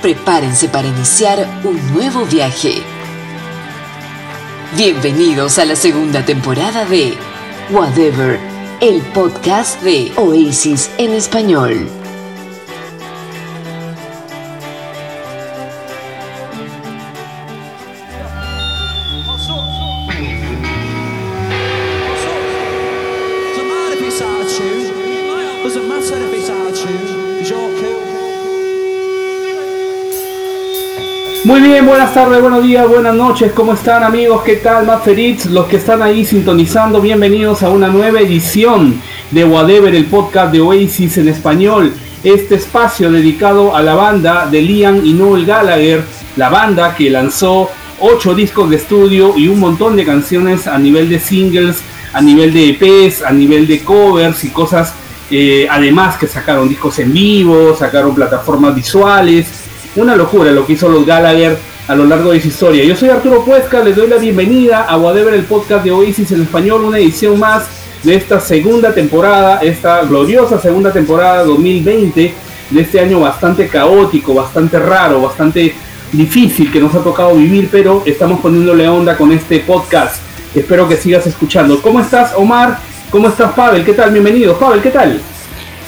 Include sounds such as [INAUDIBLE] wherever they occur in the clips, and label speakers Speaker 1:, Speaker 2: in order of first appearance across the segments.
Speaker 1: prepárense para iniciar un nuevo viaje. Bienvenidos a la segunda temporada de Whatever, el podcast de Oasis en español.
Speaker 2: Muy bien, buenas tardes, buenos días, buenas noches, ¿cómo están amigos? ¿Qué tal, Maferits? Los que están ahí sintonizando, bienvenidos a una nueva edición de Whatever, el podcast de Oasis en español. Este espacio dedicado a la banda de Liam y Noel Gallagher, la banda que lanzó 8 discos de estudio y un montón de canciones a nivel de singles, a nivel de EPs, a nivel de covers y cosas. Eh, además que sacaron discos en vivo, sacaron plataformas visuales una locura lo que hizo los Gallagher a lo largo de su historia. Yo soy Arturo Puesca, les doy la bienvenida a Whatever, el podcast de Oasis en español, una edición más de esta segunda temporada, esta gloriosa segunda temporada 2020, de este año bastante caótico, bastante raro, bastante difícil que nos ha tocado vivir, pero estamos poniéndole onda con este podcast. Espero que sigas escuchando. ¿Cómo estás, Omar? ¿Cómo estás, Pavel? ¿Qué tal? Bienvenido. Pavel, ¿qué tal?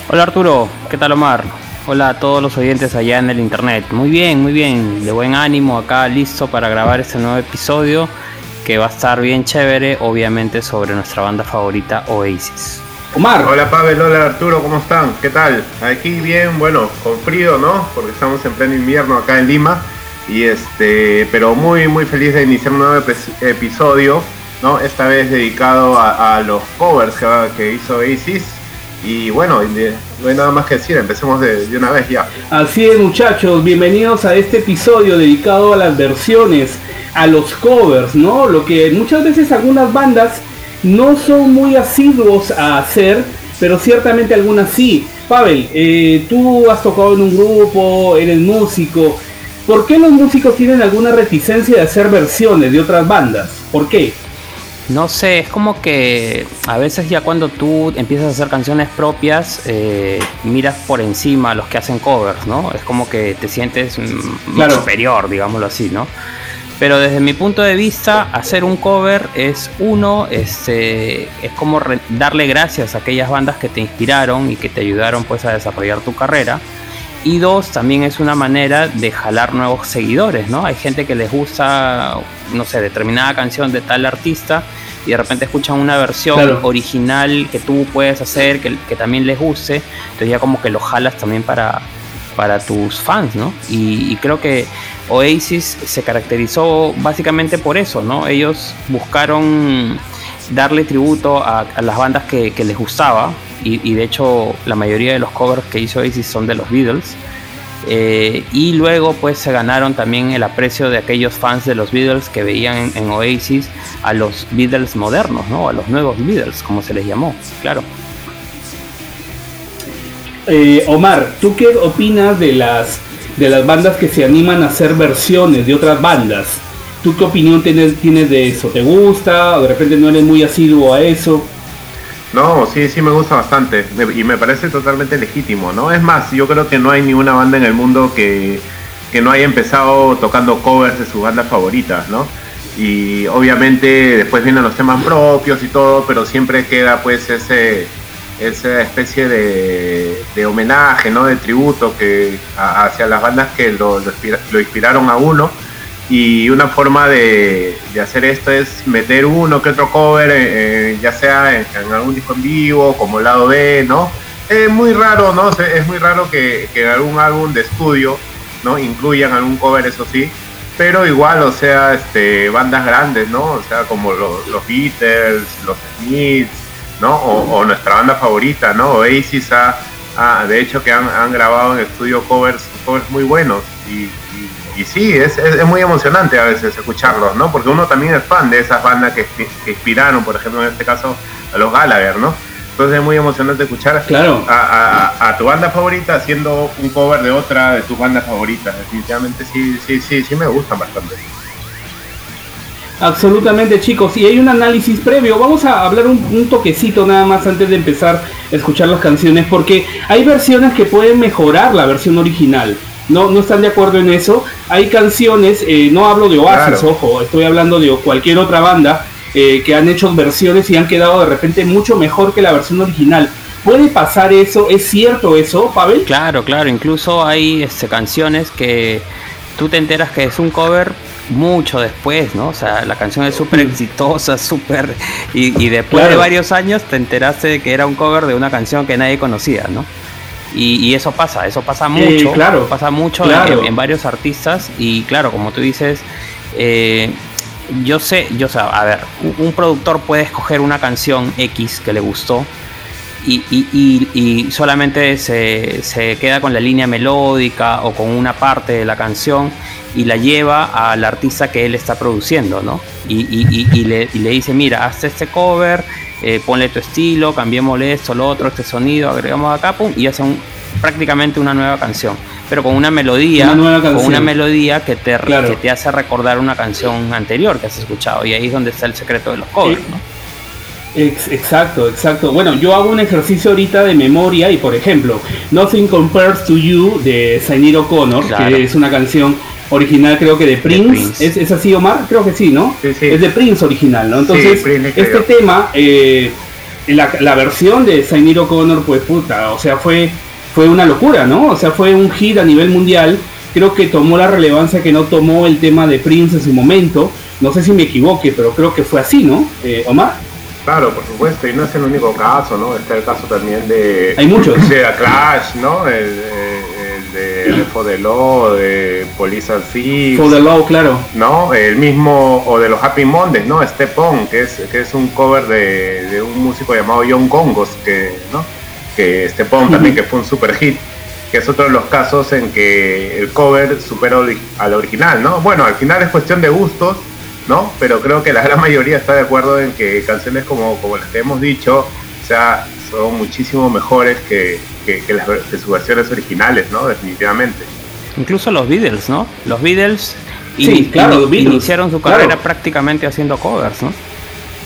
Speaker 3: Hola, Arturo. ¿Qué tal, Omar? Hola a todos los oyentes allá en el internet. Muy bien, muy bien, de buen ánimo acá listo para grabar este nuevo episodio que va a estar bien chévere, obviamente sobre nuestra banda favorita Oasis.
Speaker 4: Omar. Hola Pavel, hola Arturo, ¿cómo están? ¿Qué tal? Aquí bien, bueno, con frío, ¿no? Porque estamos en pleno invierno acá en Lima. Y este, pero muy, muy feliz de iniciar un nuevo episodio, ¿no? Esta vez dedicado a, los covers que, que hizo Oasis y bueno, no hay nada más que decir, empecemos de, una vez ya.
Speaker 2: Así es muchachos, bienvenidos a este episodio dedicado a las versiones, a los covers, ¿no? Lo que muchas veces algunas bandas no son muy asiduos a hacer, pero ciertamente algunas sí. Pavel, eh, tú has tocado en un grupo, eres músico. ¿Por qué los músicos tienen alguna reticencia de hacer versiones de otras bandas? ¿Por qué?
Speaker 3: No sé, es como que a veces ya cuando tú empiezas a hacer canciones propias, eh, miras por encima a los que hacen covers, ¿no? Es como que te sientes superior, digámoslo así, ¿no? Pero desde mi punto de vista, hacer un cover es uno, este, es como darle gracias a aquellas bandas que te inspiraron y que te ayudaron pues a desarrollar tu carrera. Y dos, también es una manera de jalar nuevos seguidores, ¿no? Hay gente que les gusta, no sé, determinada canción de tal artista y de repente escuchan una versión original que tú puedes hacer, que, que, también les guste, entonces ya como que lo jalas también para, para tus fans, ¿no? Y, creo que Oasis se caracterizó básicamente por eso, ¿no? Ellos buscaron darle tributo a, las bandas que, que les gustaba, y, de hecho la mayoría de los covers que hizo Oasis son de los Beatles. Eh, y luego pues se ganaron también el aprecio de aquellos fans de los Beatles que veían en, Oasis a los Beatles modernos, ¿no? A los nuevos Beatles, como se les llamó, claro.
Speaker 2: Eh, Omar, ¿tú qué opinas de las, de las bandas que se animan a hacer versiones de otras bandas? ¿Tú qué opinión tienes, tienes de eso? ¿Te gusta? ¿O de repente no eres muy asiduo a eso?
Speaker 4: No, sí, sí me gusta bastante y me parece totalmente legítimo, ¿no? Es más, yo creo que no hay ninguna banda en el mundo que, no haya empezado tocando covers de sus bandas favoritas, ¿no? Y obviamente después vienen los temas propios y todo, pero siempre queda pues ese esa especie de, homenaje, ¿no? De tributo que hacia las bandas que lo, lo inspiraron a uno y una forma de, hacer esto es meter uno que otro cover, eh, eh, ya sea en, algún disco en vivo, como lado B, ¿no? Es muy raro, ¿no? Es muy raro que, en algún álbum de estudio, ¿no? Incluyan algún cover, eso sí. Pero igual, o sea, este, bandas grandes, ¿no? O sea, como los, los Beatles, los Smiths, ¿no? O, nuestra banda favorita, ¿no? Oasis ha, de hecho que han, han grabado en estudio covers, covers muy buenos y y sí, es, es, muy emocionante a veces escucharlos, ¿no? Porque uno también es fan de esas bandas que, inspiraron, por ejemplo, en este caso, a los Gallagher, ¿no? Entonces es muy emocionante escuchar
Speaker 2: claro.
Speaker 4: a, tu banda favorita haciendo un cover de otra de tus bandas favoritas. Definitivamente sí, sí, sí, sí me gustan bastante.
Speaker 2: Absolutamente chicos, y hay un análisis previo, vamos a hablar un, un, toquecito nada más antes de empezar a escuchar las canciones, porque hay versiones que pueden mejorar la versión original. No, no están de acuerdo en eso. Hay canciones, eh, no hablo de Oasis, ojo, estoy hablando de cualquier otra banda eh, que han hecho versiones y han quedado de repente mucho mejor que la versión original. ¿Puede pasar eso? ¿Es cierto eso, Pavel?
Speaker 3: Claro, claro. Incluso hay este, canciones que tú te enteras que es un cover mucho después, ¿no? O sea, la canción es súper exitosa, súper... Y, después de varios años te enteraste de que era un cover de una canción que nadie conocía, ¿no? Y, eso pasa, eso pasa mucho, claro, pasa mucho en, varios artistas y claro, como tú dices, eh, yo sé, yo sé, a ver, un, productor puede escoger una canción X que le gustó y, y solamente se, se, queda con la línea melódica o con una parte de la canción y la lleva al artista que él está produciendo, ¿no? Y, le, le, dice, mira, hazte este cover, eh, ponle tu estilo, cambiémosle esto, lo otro, este sonido, agregamos acá, pum, y hace prácticamente una nueva canción. Pero con una melodía, con una melodía que te, que te hace recordar una canción anterior que has escuchado. Y ahí es donde está el secreto de los covers, ¿no?
Speaker 2: Exacto, exacto. Bueno, yo hago un ejercicio ahorita de memoria y por ejemplo, Nothing Compares to You de Sainir O'Connor, que es una canción original creo que de Prince. ¿Es, ¿Es, así, Omar? Creo que sí, ¿no? Es de Prince original, ¿no? Entonces, este tema, eh, la, la, versión de Sainir O'Connor, pues puta, o sea, fue, fue una locura, ¿no? O sea, fue un hit a nivel mundial. Creo que tomó la relevancia que no tomó el tema de Prince en su momento. No sé si me equivoque, pero creo que fue así, ¿no? Eh, Omar.
Speaker 4: Claro, por supuesto, y no es el único caso, ¿no? Está el caso también de...
Speaker 2: Hay muchos.
Speaker 4: De Clash, ¿no? El, de, For the Law, de Police and Thieves.
Speaker 2: For the Law, claro.
Speaker 4: ¿No? El mismo, o de los Happy Mondays, ¿no? Step On, que es, que es un cover de, un músico llamado John Congos, que, ¿no? Que Step On también, que fue un super hit. Que es otro de los casos en que el cover supera al original, ¿no? Bueno, al final es cuestión de gustos, ¿no? Pero creo que la [LAUGHS] gran mayoría está de acuerdo en que canciones como, como las que hemos dicho, o sea, son muchísimo mejores que, que, las, sus versiones originales, ¿no? Definitivamente.
Speaker 3: Incluso los Beatles, ¿no? Los Beatles, iniciaron su carrera prácticamente haciendo covers, ¿no?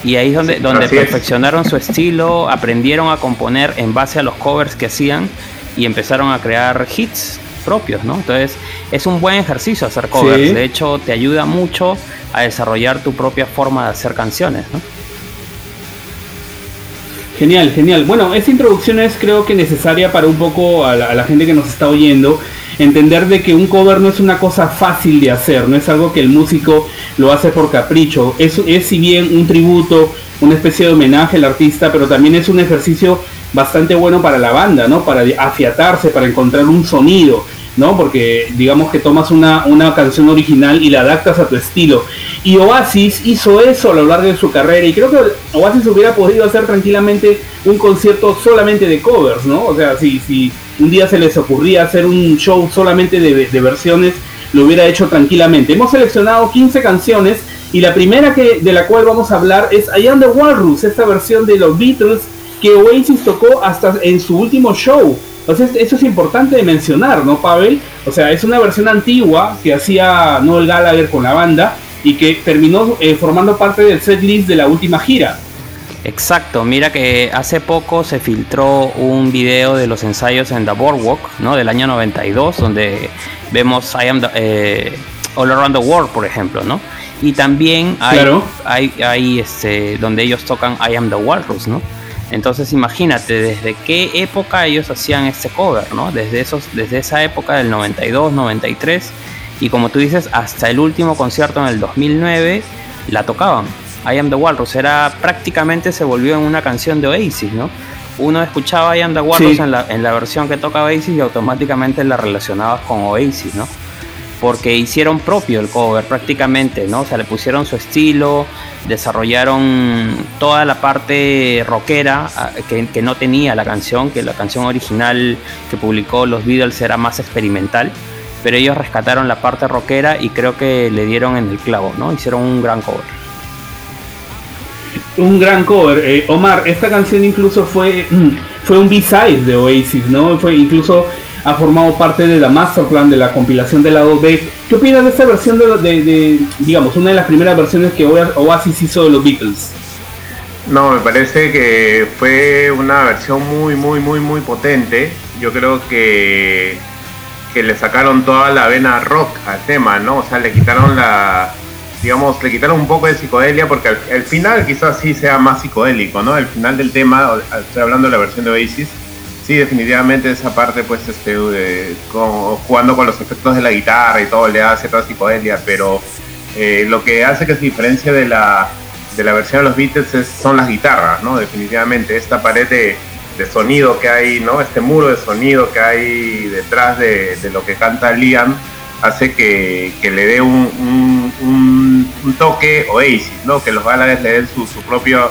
Speaker 3: Y ahí es donde, donde perfeccionaron su estilo, aprendieron a componer en base a los covers que hacían y empezaron a crear hits propios, ¿no? Entonces es un buen ejercicio hacer covers, de hecho te ayuda mucho a desarrollar tu propia forma de hacer canciones, ¿no?
Speaker 2: Genial, genial. Bueno, esta introducción es creo que necesaria para un poco a la, gente que nos está oyendo entender de que un cover no es una cosa fácil de hacer, no es algo que el músico lo hace por capricho, es, es si bien un tributo, una especie de homenaje al artista, pero también es un ejercicio bastante bueno para la banda, ¿no? Para afiatarse, para encontrar un sonido. ¿No? Porque digamos que tomas una, una canción original y la adaptas a tu estilo. Y Oasis hizo eso a lo largo de su carrera y creo que Oasis hubiera podido hacer tranquilamente un concierto solamente de covers, ¿no? O sea, si, si un día se les ocurría hacer un show solamente de, de versiones, lo hubiera hecho tranquilamente. Hemos seleccionado 15 canciones y la primera que, de la cual vamos a hablar es I Am The Walrus, esta versión de los Beatles que Oasis tocó hasta en su último show. Entonces, eso es importante de mencionar, ¿no, Pavel? O sea, es una versión antigua que hacía Noel Gallagher con la banda y que terminó eh, formando parte del setlist de la última gira.
Speaker 3: Exacto, mira que hace poco se filtró un video de los ensayos en The Boardwalk, ¿no? Del año 92, donde vemos I Am eh, All Around the World, por ejemplo, ¿no? Y también hay, hay, hay este, donde ellos tocan I Am the Walrus, ¿no? Entonces imagínate desde qué época ellos hacían este cover, ¿no? Desde, esos, desde esa época del 92, 93 y como tú dices, hasta el último concierto en el 2009 la tocaban. I Am The Walrus era prácticamente se volvió en una canción de Oasis, ¿no? Uno escuchaba I Am The Walrus en, la, en la versión que toca Oasis y automáticamente la relacionabas con Oasis, ¿no? porque hicieron propio el cover prácticamente, ¿no? O sea, le pusieron su estilo, desarrollaron toda la parte rockera ah, que, no tenía la canción, que la canción original que publicó los Beatles era más experimental, pero ellos rescataron la parte rockera y creo que le dieron en el clavo, ¿no? Hicieron un gran cover.
Speaker 2: Un gran cover. Eh, Omar, esta canción incluso fue, [CLEARS THROAT] fue un B-side de Oasis, ¿no? Fue incluso ha formado parte de la master plan de la compilación del lado B. ¿Qué opinas de esta versión de, digamos, una de las primeras versiones que Oasis hizo de los Beatles?
Speaker 4: No, me parece que fue una versión muy, muy, muy, muy potente. Yo creo que, que le sacaron toda la vena rock al tema, ¿no? O sea, le quitaron la, digamos, le quitaron un poco de psicodelia porque al, final quizás sí sea más psicodélico, ¿no? El final del tema, estoy hablando de la versión de Oasis, sí, definitivamente esa parte, pues, este, jugando con los efectos de la guitarra y todo, le hace toda psicodelia, pero eh, lo que hace que se diferencia de la, de la versión de los Beatles son las guitarras, ¿no? Definitivamente, esta pared de sonido que hay, ¿no? Este muro de sonido que hay detrás de, lo que canta Liam hace que, le dé un, toque Oasis, ¿no? Que los Gallagher le den su, propio,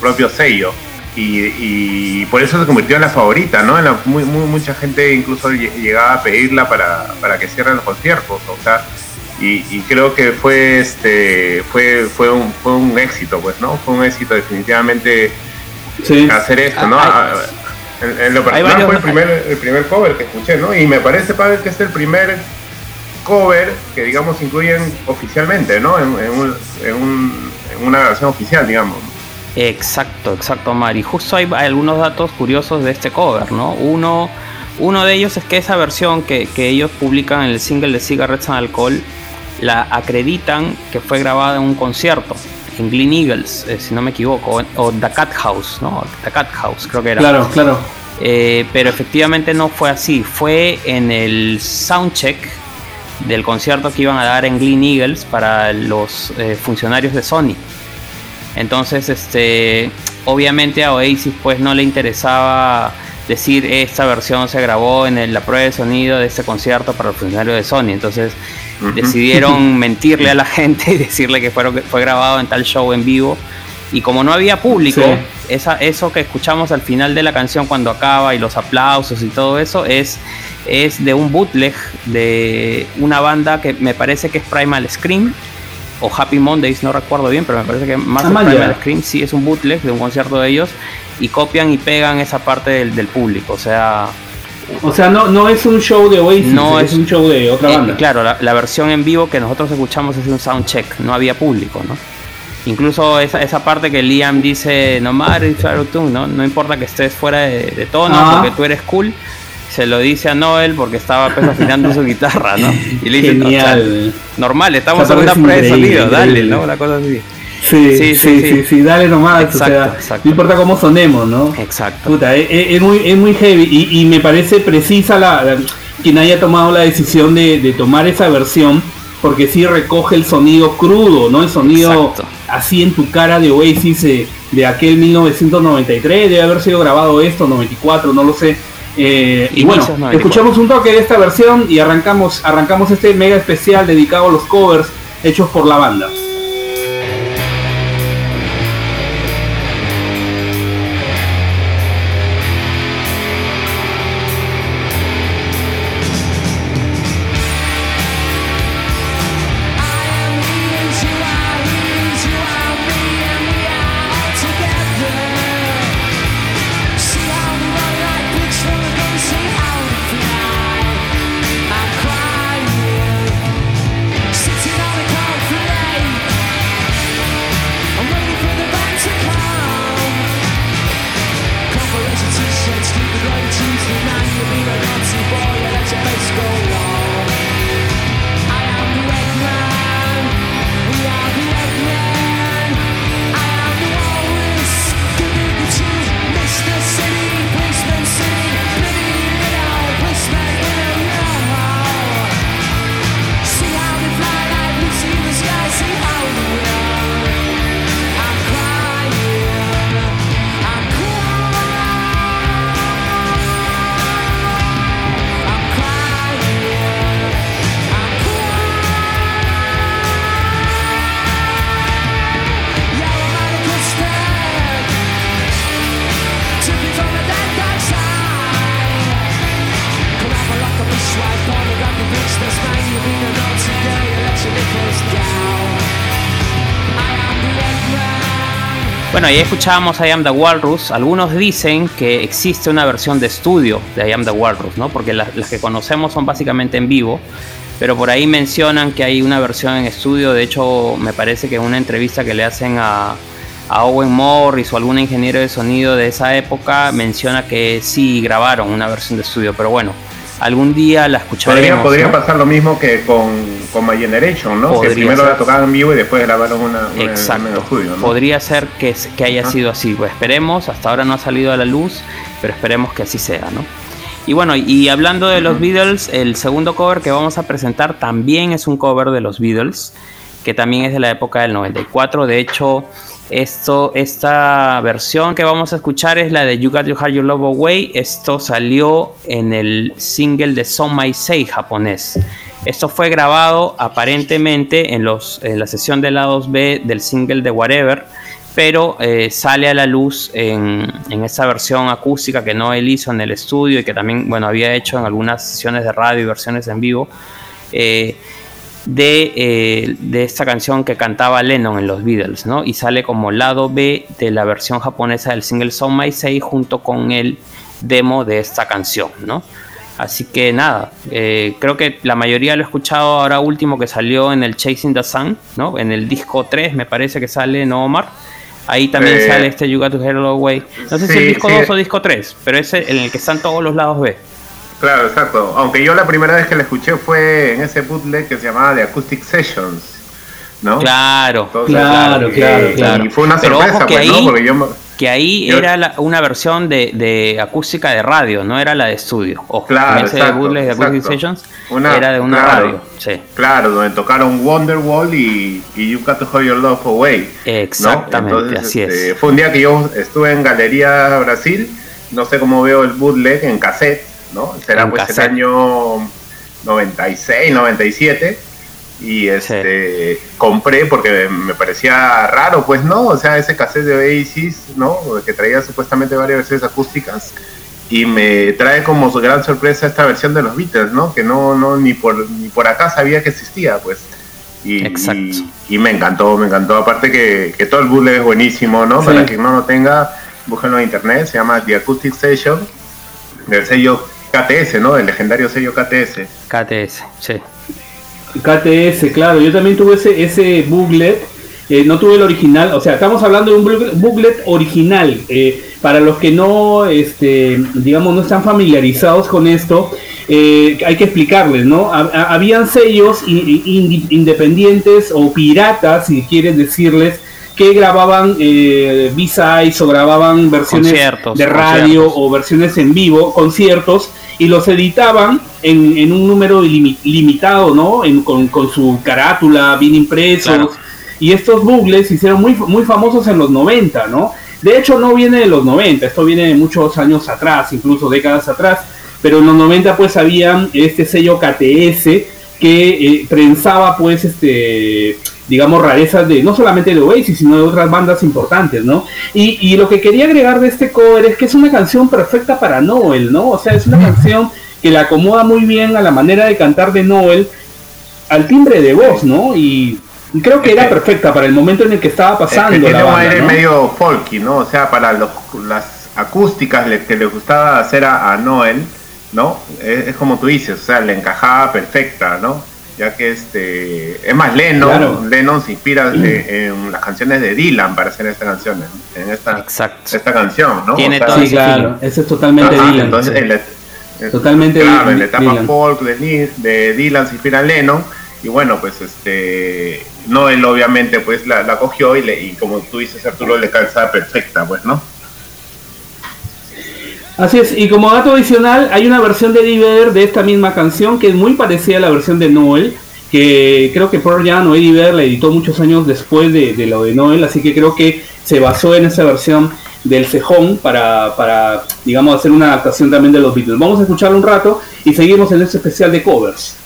Speaker 4: propio sello. Y, por eso se convirtió en la favorita, ¿no? En muy, mucha gente incluso llegaba a pedirla para, que cierren los conciertos, o sea, y, creo que fue este fue fue un, fue un éxito, pues, ¿no? Fue un éxito definitivamente hacer esto, ¿no? Ah, en, lo personal fue el primer, el primer cover que escuché, ¿no? Y me parece, Pavel, que es el primer cover que, digamos, incluyen oficialmente, ¿no? En, una versión oficial, digamos.
Speaker 3: Exacto, exacto, Mari. Justo hay, algunos datos curiosos de este cover, ¿no? Uno, uno de ellos es que esa versión que, que ellos publican en el single de Cigarettes and Alcohol la acreditan que fue grabada en un concierto en Glen Eagles, eh, si no me equivoco, o, The Cat House, ¿no? The Cat House, creo que era.
Speaker 2: Claro, claro.
Speaker 3: Eh, pero efectivamente no fue así, fue en el soundcheck del concierto que iban a dar en Glen Eagles para los eh, funcionarios de Sony. Entonces, este, obviamente a Oasis pues no le interesaba decir esta versión se grabó en la prueba de sonido de este concierto para los funcionarios de Sony. Entonces decidieron [LAUGHS] mentirle a la gente y decirle que fue, fue grabado en tal show en vivo. Y como no había público, esa, eso que escuchamos al final de la canción cuando acaba y los aplausos y todo eso es, es de un bootleg de una banda que me parece que es Primal Scream o Happy Mondays, no recuerdo bien, pero me parece que más ah, Primal Scream sí es un bootleg de un concierto de ellos y copian y pegan esa parte del, del público. O sea,
Speaker 2: o sea, no, no es un show de Oasis, no es, un show de otra eh, banda.
Speaker 3: Claro, la, versión en vivo que nosotros escuchamos es un soundcheck, no había público, ¿no? Incluso esa, esa parte que Liam dice, no matter ¿no? no importa que estés fuera de, tono ah. porque tú eres cool, se lo dice a Noel porque estaba pues, afinando su guitarra, ¿no?
Speaker 2: Y le dice, Genial.
Speaker 3: normal, estamos en una prueba de sonido, dale, ¿no? Una cosa así.
Speaker 2: Sí, sí, sí, sí, dale nomás. o sea, No importa cómo sonemos, ¿no?
Speaker 3: Exacto.
Speaker 2: Puta, es, muy, es muy heavy y, me parece precisa la, quien haya tomado la decisión de, de, tomar esa versión porque sí recoge el sonido crudo, ¿no? El sonido así en tu cara de Oasis de aquel 1993, debe haber sido grabado esto, 94, no lo sé. Eh, y bueno, escuchamos un toque de esta versión y arrancamos, arrancamos este mega especial dedicado a los covers hechos por la banda.
Speaker 3: Bueno, ahí escuchábamos I Am the Walrus. Algunos dicen que existe una versión de estudio de I Am the Walrus, ¿no? Porque las, que conocemos son básicamente en vivo. Pero por ahí mencionan que hay una versión en estudio. De hecho, me parece que en una entrevista que le hacen a, a Owen Morris o algún ingeniero de sonido de esa época menciona que sí grabaron una versión de estudio. Pero bueno, algún día la escucharemos.
Speaker 4: Podría, pasar lo mismo que con, con My Generation, ¿no? que primero la tocaban en vivo y después grabaron una, una
Speaker 3: Exacto. en estudio. Podría ser que, que haya sido así. Pues esperemos, hasta ahora no ha salido a la luz, pero esperemos que así sea, ¿no? Y bueno, y hablando de los Beatles, el segundo cover que vamos a presentar también es un cover de los Beatles, que también es de la época del 94. De hecho, esto, esta versión que vamos a escuchar es la de You Got Your Heart Your Love Away. Esto salió en el single de Son My Say japonés. Esto fue grabado aparentemente en, los, en la sesión de lados B del single de Whatever pero eh, sale a la luz en, esa versión acústica que Noel hizo en el estudio y que también bueno, había hecho en algunas sesiones de radio y versiones en vivo eh, eh, de, esta canción que cantaba Lennon en los Beatles, ¿no? Y sale como lado B de la versión japonesa del single Son My Say junto con el demo de esta canción, ¿no? Así que nada, creo que la mayoría lo he escuchado ahora último que salió en el Chasing the Sun, ¿no? En el disco 3 me parece que sale, ¿no, Omar? Ahí también eh, sale este You Got to Hello Away. No sé si el disco 2 o disco 3, pero es en el que están todos los lados B.
Speaker 4: Claro, exacto. Aunque yo la primera vez que la escuché fue en ese bootleg que se llamaba The Acoustic Sessions. ¿no?
Speaker 3: Claro, claro, claro, claro,
Speaker 4: Y fue una sorpresa, pues, ¿no? Porque yo
Speaker 3: que ahí era una versión de, acústica de radio, no era la de estudio.
Speaker 4: O claro, ese exacto,
Speaker 3: de Acoustic Sessions era de una radio. Sí.
Speaker 4: Claro, donde tocaron Wonderwall y, y You Got to Hold Your Love Away.
Speaker 3: Exactamente, así
Speaker 4: este, es. Fue un día que yo estuve en Galería Brasil, no sé cómo veo el bootleg en cassette, ¿no? Será pues el año 96, 97 y este compré porque me parecía raro, pues no, o sea, ese cassette de Oasis, ¿no? Que traía supuestamente varias versiones acústicas y me trae como gran sorpresa esta versión de los Beatles, ¿no? Que no, no ni por ni por acá sabía que existía, pues. Y, y, me encantó, me encantó. Aparte que, que todo el bootleg es buenísimo, ¿no? Para quien no lo tenga, búsquenlo en internet, se llama The Acoustic Session, del sello KTS, ¿no? El legendario sello KTS.
Speaker 3: KTS, sí.
Speaker 2: KTS, claro. Yo también tuve ese, ese booklet. Eh, no tuve el original. O sea, estamos hablando de un booklet original. Eh, para los que no, este, digamos, no están familiarizados con esto, eh, hay que explicarles, ¿no? habían sellos independientes o piratas, si quieren decirles, que grababan eh, B-sides o grababan versiones de radio o versiones en vivo, conciertos, y los editaban en, un número limitado, ¿no? con, su carátula bien impresos. Y estos buggles se hicieron muy, muy famosos en los 90, ¿no? De hecho, no viene de los 90, esto viene de muchos años atrás, incluso décadas atrás. Pero en los 90 pues había este sello KTS que eh, prensaba pues este digamos, rarezas de no solamente de Oasis, sino de otras bandas importantes, ¿no? Y, y, lo que quería agregar de este cover es que es una canción perfecta para Noel, ¿no? O sea, es una canción que le acomoda muy bien a la manera de cantar de Noel, al timbre de voz, ¿no? Y, creo que era perfecta para el momento en el que estaba pasando. Es
Speaker 4: que tiene un aire medio folky, ¿no? O sea, para los, las acústicas que le gustaba hacer a, Noel, ¿no? Es, como tú dices, o sea, le encajaba perfecta, ¿no? Ya que este es más Lennon, Lennon se inspira [CLEARS THROAT] en las canciones de Dylan para hacer esta canción, en esta, esta canción, ¿no?
Speaker 2: Tiene sí, claro, ese es totalmente Dylan. Entonces, Totalmente
Speaker 4: claro, en la etapa folk de, de, Dylan se inspira Lennon y bueno pues este Noel obviamente pues la, cogió y, le, y como tú dices Arturo le calza perfecta pues no
Speaker 2: Así es, y como dato adicional, hay una versión de Eddie de esta misma canción que es muy parecida a la versión de Noel, que creo que Pearl Jam o Eddie Vedder la editó muchos años después de, de, lo de Noel, así que creo que se basó en esa versión del cejón para, para, digamos, hacer una adaptación también de los Beatles. Vamos a escucharlo un rato y seguimos en este especial de covers.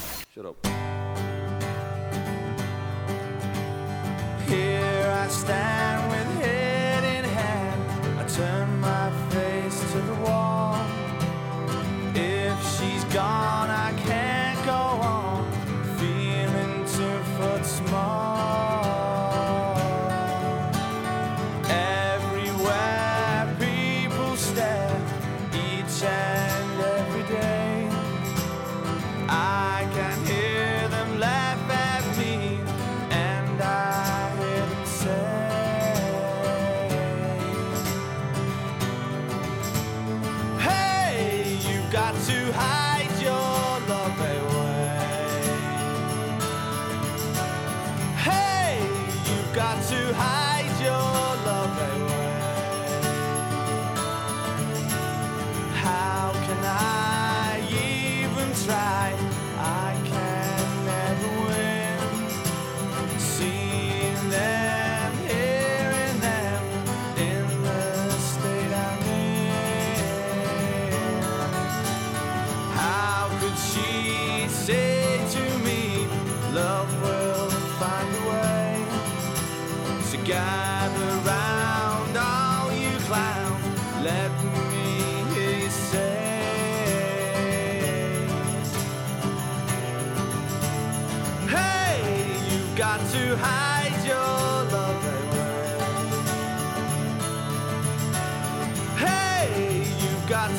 Speaker 2: Got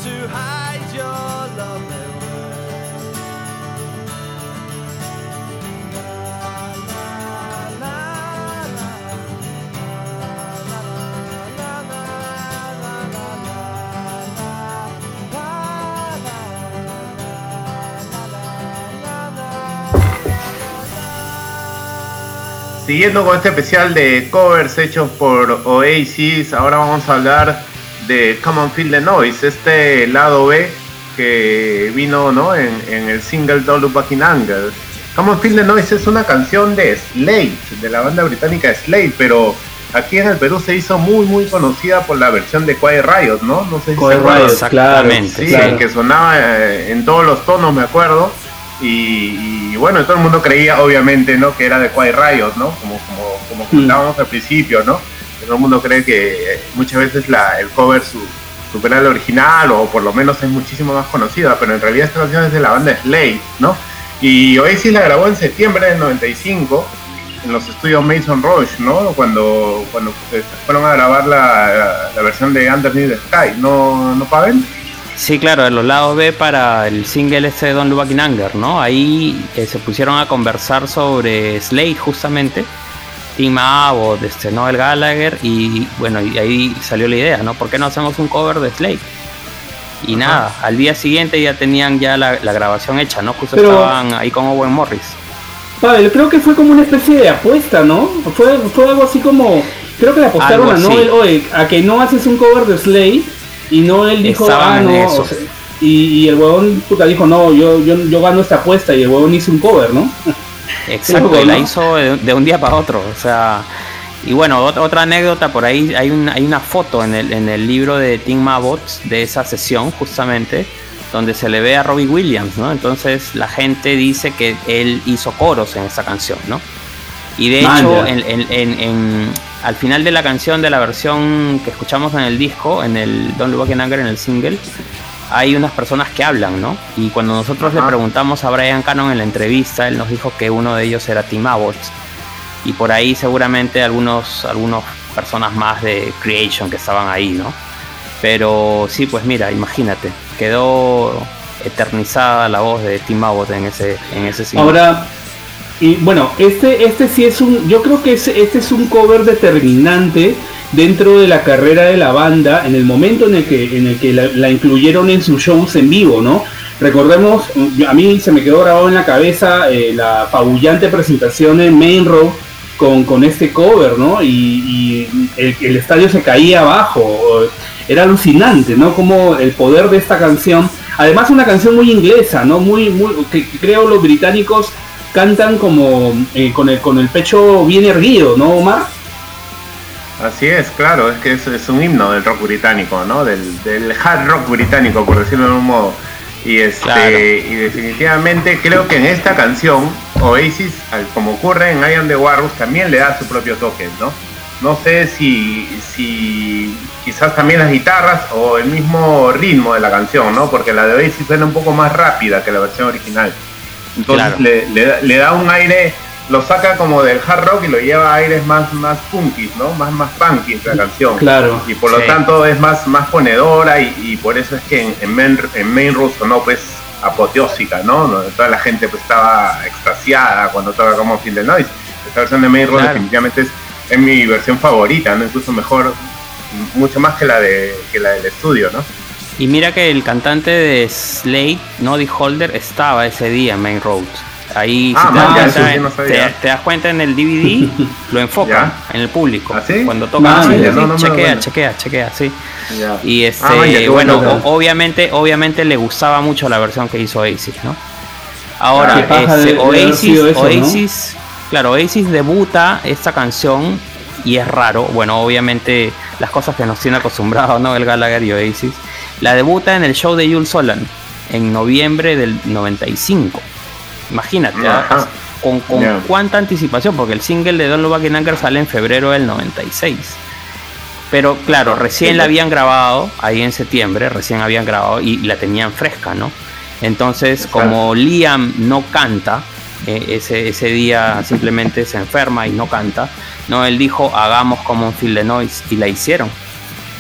Speaker 2: to hide your
Speaker 4: Siguiendo con este especial de covers hechos por Oasis, ahora vamos a hablar de Come on Feel the Noise, este lado B que vino ¿no? en, el single Don't Look Back in Anger. Come on Feel the Noise es una canción de Slade, de la banda británica Slade, pero aquí en el Perú se hizo muy muy conocida por la versión de Quiet Riot, ¿no? No
Speaker 2: sé si Quiet Riot.
Speaker 4: Sí, que sonaba eh, en todos los tonos, me acuerdo. Y, bueno, todo el mundo creía, obviamente, ¿no? Que era de Quiet Riot, ¿no? Como, como, como mm. contábamos al principio, ¿no? Todo el mundo cree que muchas veces la, el cover su, supera al original o por lo menos es muchísimo más conocida, pero en realidad esta canción es de la banda Slade, ¿no? Y Oasis la grabó en septiembre del 95 en los estudios Mason Roche, ¿no? Cuando, cuando fueron a grabar la, la, versión de Underneath the Sky, ¿no, no Pavel?
Speaker 3: Sí, claro, de los lados B para el single ese de Don Lubac Anger, ¿no? Ahí eh, se pusieron a conversar sobre Slade justamente, Tim Abbott, este, Noel Gallagher, y bueno, y ahí salió la idea, ¿no? ¿Por qué no hacemos un cover de Slade? Y nada, al día siguiente ya tenían ya la, grabación hecha, ¿no? Justo estaban ahí con Owen Morris.
Speaker 2: Vale, creo que fue como una especie de apuesta, ¿no? Fue, fue algo así como, creo que le apostaron a Noel, oye, a que no haces un cover de Slade y no él dijo, ah, no. y, el huevón puta dijo, no, yo, yo, yo gano esta apuesta y el huevón hizo un cover, ¿no?
Speaker 3: Exacto, y la hizo de, un día para otro. O sea, y bueno, otra, anécdota por ahí, hay, un, hay una foto en el, en el libro de Tim Mabots de esa sesión, justamente, donde se le ve a Robbie Williams, ¿no? Entonces la gente dice que él hizo coros en esa canción, ¿no? Y de hecho, en, al final de la canción de la versión que escuchamos en el disco, en el Don't Look in Anger, en el single, hay unas personas que hablan, ¿no? Y cuando nosotros le preguntamos a Brian Cannon en la entrevista, él nos dijo que uno de ellos era Tim Abbott. Y por ahí seguramente algunos, algunos personas más de Creation que estaban ahí, ¿no? Pero sí, pues mira, imagínate, quedó eternizada la voz de Tim Abbott en ese, en ese
Speaker 2: single. Ahora, y bueno, este, este sí es un, yo creo que este es un cover determinante dentro de la carrera de la banda en el momento en el que, en el que la, incluyeron en sus shows en vivo, ¿no? Recordemos, a mí se me quedó grabado en la cabeza eh, la pabullante presentación en Main Road con, con este cover, ¿no? Y, el, estadio se caía abajo. Era alucinante, ¿no? Como el poder de esta canción. Además, una canción muy inglesa, ¿no? Muy, muy, que creo los británicos cantan como eh, con, el, con el pecho bien erguido, ¿no, Omar?
Speaker 4: Así es, claro, es que es, un himno del rock británico, ¿no? Del, hard rock británico, por decirlo de un modo. Y, este, y definitivamente creo que en esta canción Oasis, como ocurre en I Am The Warriors, también le da su propio toque, ¿no? No sé si, si quizás también las guitarras o el mismo ritmo de la canción, ¿no? Porque la de Oasis suena un poco más rápida que la versión original. Entonces le, da un aire, lo saca como del hard rock y lo lleva a aires más, más punky, ¿no? Más, más funky la canción.
Speaker 2: Claro.
Speaker 4: Y por lo tanto es más, más ponedora y, por eso es que en, Main, en Main ¿no? Pues apoteósica, ¿no? Toda la gente pues estaba extasiada cuando toca como Fin del Noise. Esta versión de Main Russo definitivamente es, mi versión favorita, ¿no? Incluso mejor, mucho más que la de que la del estudio, ¿no?
Speaker 3: Y mira que el cantante de Slade, Noddy Holder, estaba ese día en Main Road. Ahí ah, te, das cuenta en el DVD, [LAUGHS] lo enfoca en el público.
Speaker 4: ¿Ah,
Speaker 3: Cuando toca, chequea, chequea, chequea, sí. Y este, ah, bueno, obviamente, obviamente le gustaba mucho la versión que hizo Oasis, ¿no? Ahora, este, Oasis, Oasis, claro, Oasis debuta esta canción y es raro. Bueno, obviamente las cosas que nos tiene acostumbrados, ¿no? El Gallagher y Oasis la debuta en el show de Jules Solan en noviembre del 95. Imagínate, con, cuánta anticipación, porque el single de Don't Look Back in Anger sale en febrero del 96. Pero claro, recién la habían grabado ahí en septiembre, recién habían grabado y la tenían fresca, ¿no? Entonces, como Liam no canta, eh, ese, ese día simplemente se enferma y no canta, no, él dijo, hagamos como un Feel de Noise y la hicieron.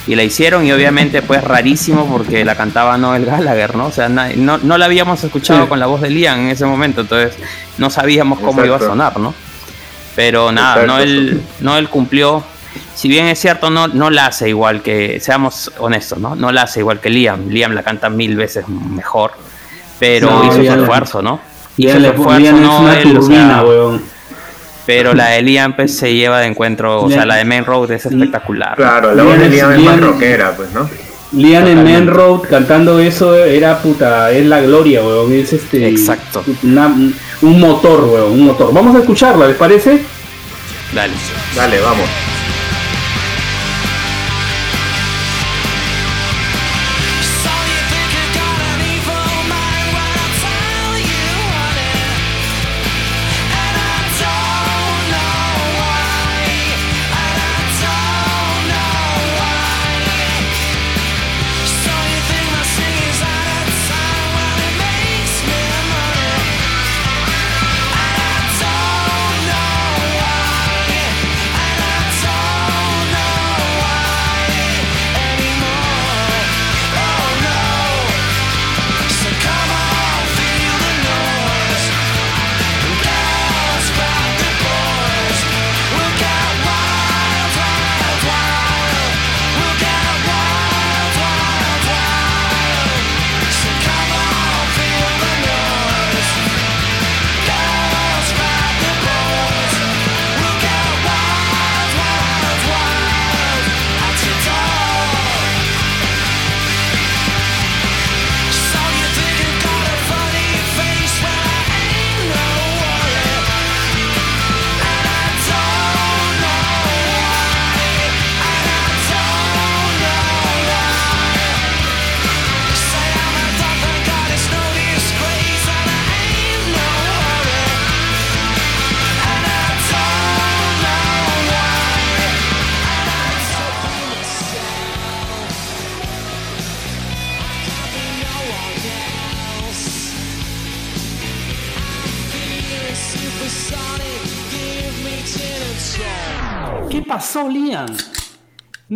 Speaker 3: Y la hicieron y obviamente pues rarísimo porque la cantaba Noel Gallagher, ¿no? O sea, no, no la habíamos escuchado con la voz de Liam en ese momento, entonces no sabíamos cómo iba a sonar, ¿no? Pero nada, Noel, Noel cumplió si bien es cierto, no, no la hace igual que, seamos honestos, ¿no? No la hace igual que Liam. Liam la canta mil veces mejor, pero hizo su esfuerzo, ¿no? Hizo su esfuerzo, ¿no? Pero la de Liam pues, se lleva de encuentro, o sea, la de Main Road es espectacular.
Speaker 5: Claro, la de Liam es más rockera, pues, ¿no?
Speaker 2: Liam en Main Road cantando eso era puta, es la gloria, weón. Es este.
Speaker 3: Exacto.
Speaker 2: un motor, weón, un motor. Vamos a escucharla, ¿les parece?
Speaker 3: Dale.
Speaker 5: Dale, vamos.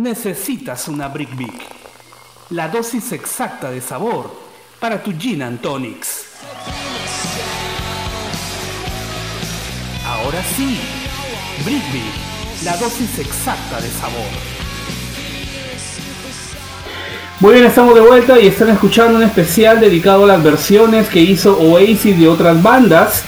Speaker 2: Necesitas una Brick Big. La dosis exacta de sabor para tu Gin and Tonics. Ahora sí, Brick la dosis exacta de sabor. Muy bien, estamos de vuelta y están escuchando un especial dedicado a las versiones que hizo Oasis de otras bandas.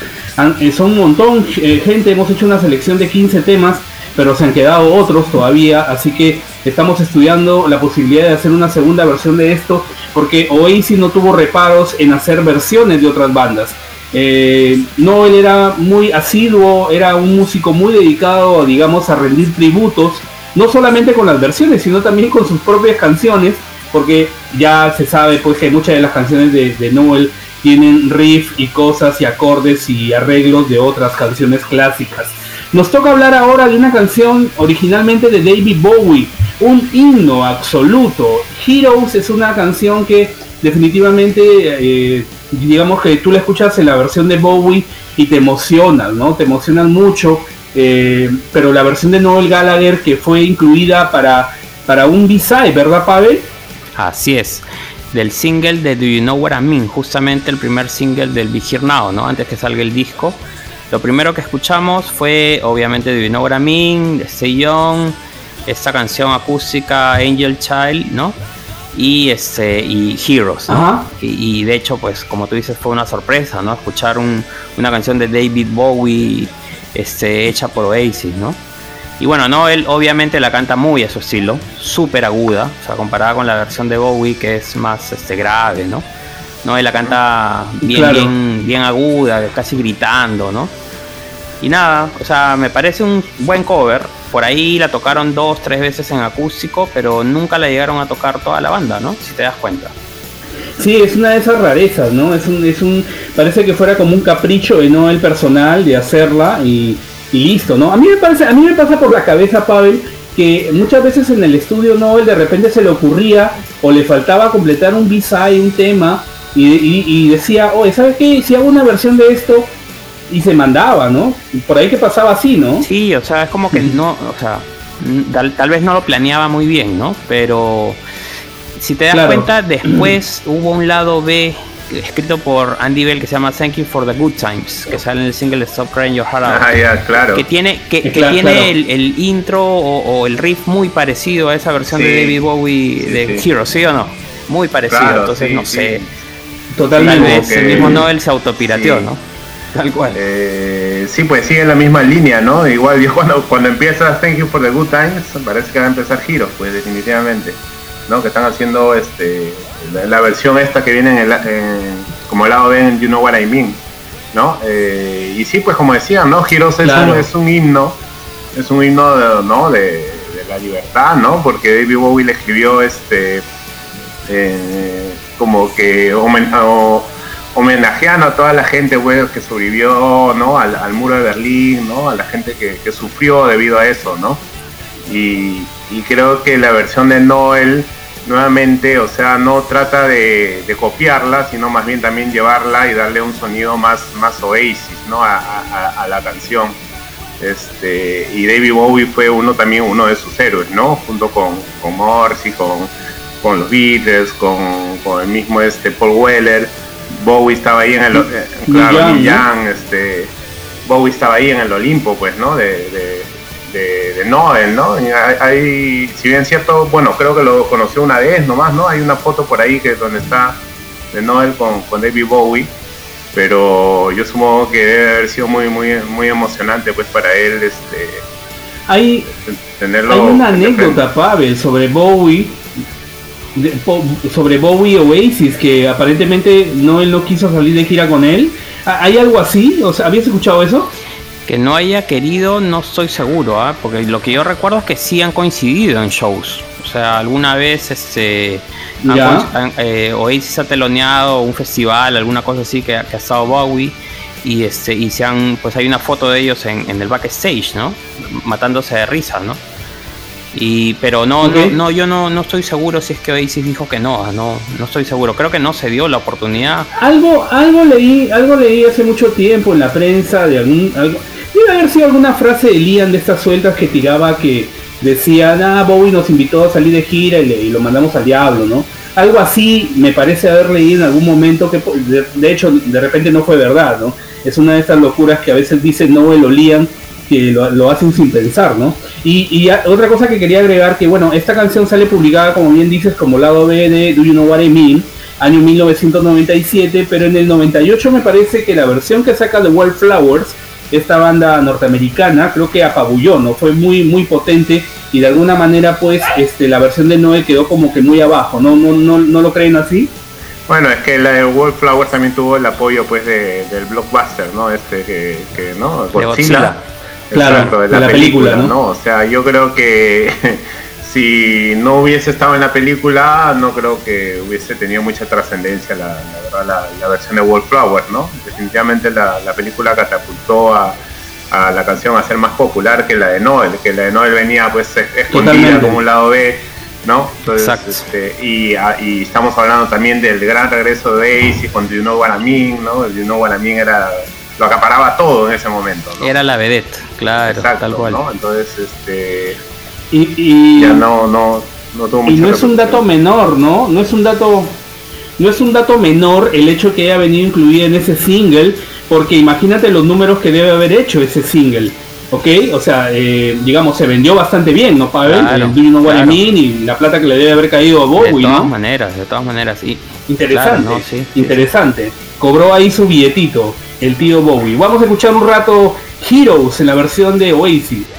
Speaker 2: Eh, son un montón, eh, gente, hemos hecho una selección de 15 temas pero se han quedado otros todavía, así que estamos estudiando la posibilidad de hacer una segunda versión de esto, porque Oasis no tuvo reparos en hacer versiones de otras bandas. Eh, no, él era muy asiduo, era un músico muy dedicado, digamos, a rendir tributos, no solamente con las versiones, sino también con sus propias canciones, porque ya se sabe pues que muchas de las canciones de Noel tienen riff y cosas y acordes y arreglos de otras canciones clásicas. Nos toca hablar ahora de una canción originalmente de David Bowie, un himno absoluto. Heroes es una canción que definitivamente, eh, digamos que tú la escuchas en la versión de Bowie y te emocionas, ¿no? Te emocionan mucho, eh, pero la versión de Noel Gallagher que fue incluida para, para un B-side, ¿verdad, Pavel?
Speaker 3: Así es del single de Do You Know What I Mean, justamente el primer single del Be Here Now, ¿no? Antes que salga el disco. Lo primero que escuchamos fue obviamente de Vinogramin, de Young, esta canción acústica Angel Child, ¿no? Y este y Heroes, ¿no? Y, de hecho, pues como tú dices, fue una sorpresa, ¿no? Escuchar una canción de David Bowie este, hecha por Oasis, ¿no? Y bueno, no, él obviamente la canta muy a su estilo, súper aguda, o sea, comparada con la versión de Bowie que es más este, grave, ¿no? ¿no? Él la canta bien, bien, bien aguda, casi gritando, ¿no? Y nada, o sea, me parece un buen cover. Por ahí la tocaron dos, tres veces en acústico, pero nunca la llegaron a tocar toda la banda, ¿no? Si te das cuenta.
Speaker 2: Sí, es una de esas rarezas, ¿no? Es un, es un, parece que fuera como un capricho de no el personal de hacerla y, listo, ¿no? A mí me parece, a mí me pasa por la cabeza, Pavel, que muchas veces en el estudio Nobel de repente se le ocurría o le faltaba completar un B-side, un tema, y, decía, oye, ¿sabes qué? Si hago una versión de esto, y se mandaba, ¿no? Por ahí que pasaba así, ¿no?
Speaker 3: Sí, o sea, es como que no, o sea, tal, tal vez no lo planeaba muy bien, ¿no? Pero si te das cuenta, después [CLEARS THROAT] hubo un lado B escrito por Andy Bell que se llama Thank You for the Good Times, que sale en el single Stop Crying Your Heart Out.
Speaker 4: Ah, claro.
Speaker 3: Que tiene, que, tiene el, intro o, el riff muy parecido a esa versión de David Bowie de Hero, ¿sí o no? Muy parecido, entonces no sé. Totalmente. el mismo Noel se autopirateó, ¿no?
Speaker 4: Tal cual. Eh, sí, pues sigue en la misma línea, ¿no? Igual [LAUGHS] yo cuando, cuando empieza Thank You for the Good Times, parece que va a empezar Heroes, pues definitivamente. ¿no? Que están haciendo este la, versión esta que viene en el, como el lado B en You Know What I Mean, ¿no? Eh, y sí, pues como decían, ¿no? Heroes es, un, es un himno, es un himno de, ¿no? de, la libertad, ¿no? Porque David Bowie le escribió este eh, como que homenajeando a toda la gente que sobrevivió ¿no? Al, muro de Berlín, ¿no? a la gente que, sufrió debido a eso, ¿no? Y, creo que la versión de Noel nuevamente, o sea, no trata de, copiarla, sino más bien también llevarla y darle un sonido más, más oasis, ¿no? A, la canción. Este, y David Bowie fue uno también uno de sus héroes, ¿no? Junto con, con Morrissey, con, con los Beatles, con, el mismo este Paul Weller. Bowie estaba ahí en el eh, claro, este Bowie estaba ahí en el Olimpo, pues, ¿no? de, de, Noel, ¿no? Hay, si bien cierto, bueno, creo que lo conoció una vez nomás, ¿no? Hay una foto por ahí que es donde está de Noel con, con David Bowie, pero yo supongo que debe haber sido muy, muy, muy emocionante, pues, para él, este...
Speaker 2: Hay, hay una anécdota, Pavel, sobre Bowie, sobre Bowie Oasis, que aparentemente Noel no quiso salir de gira con él. ¿Hay algo así? O sea, ¿Habías escuchado eso?
Speaker 3: Que no haya querido, no estoy seguro, ¿ah? porque lo que yo recuerdo es que sí han coincidido en shows. O sea, alguna vez este, han, eh, Oasis ha teloneado un festival, alguna cosa así que, ha estado Bowie. Y, este, y se han, pues hay una foto de ellos en, el backstage, ¿no? Matándose de risa, ¿no? Y, pero no, no, no, yo no, no estoy seguro si es que Oasis dijo que no, no, no estoy seguro. Creo que no se dio la oportunidad.
Speaker 2: Algo, algo leí, algo leí hace mucho tiempo en la prensa de algún, algo, Debe haber sido alguna frase de Liam de estas sueltas que tiraba que decía, ah, Bowie nos invitó a salir de gira y, lo mandamos al diablo, ¿no? Algo así me parece haber leído en algún momento que de, hecho de repente no fue verdad, ¿no? Es una de estas locuras que a veces dicen Noel o Liam que lo, hacen sin pensar, ¿no? Y, otra cosa que quería agregar, que bueno, esta canción sale publicada, como bien dices, como lado B de Do You Know What I Mean, año 1997, pero en el 98 me parece que la versión que saca de Wildflowers esta banda norteamericana creo que apabulló, ¿no? Fue muy, muy potente y de alguna manera pues este, la versión de Noé quedó como que muy abajo, ¿no? ¿No, no, no lo creen así?
Speaker 4: Bueno, es que la de Wallflowers también tuvo el apoyo pues del blockbuster, ¿no? Este que, que ¿no?
Speaker 2: Godzilla. Claro, de la, película, ¿no?
Speaker 4: O sea, yo creo que [LAUGHS] si no hubiese estado en la película, no creo que hubiese tenido mucha trascendencia la, la, versión de Wallflower, ¿no? Definitivamente la, película catapultó a, la canción a ser más popular que la de Noel, que la de Noel venía pues escondida como un lado B, ¿no? Entonces, este, y, estamos hablando también del gran regreso de Ace y con You Know What I Mean, ¿no? El You Know What I Mean era lo acaparaba todo en ese momento.
Speaker 3: Era la vedette, claro, tal cual.
Speaker 4: ¿no? Entonces, este
Speaker 2: y,
Speaker 4: ya no, no,
Speaker 2: no Y no es un dato menor, ¿no? No es un dato. No es un dato menor el hecho que haya venido incluida en ese single, porque imagínate los números que debe haber hecho ese single. ¿ok? O sea, eh, digamos, se vendió bastante bien, ¿no, Pavel? Claro, el y la plata que le debe haber caído a Bowie,
Speaker 3: De todas maneras, de todas maneras, sí.
Speaker 2: Interesante, interesante. Cobró ahí su billetito, el tío Bowie. Vamos a escuchar un rato Heroes en la versión de Oasis.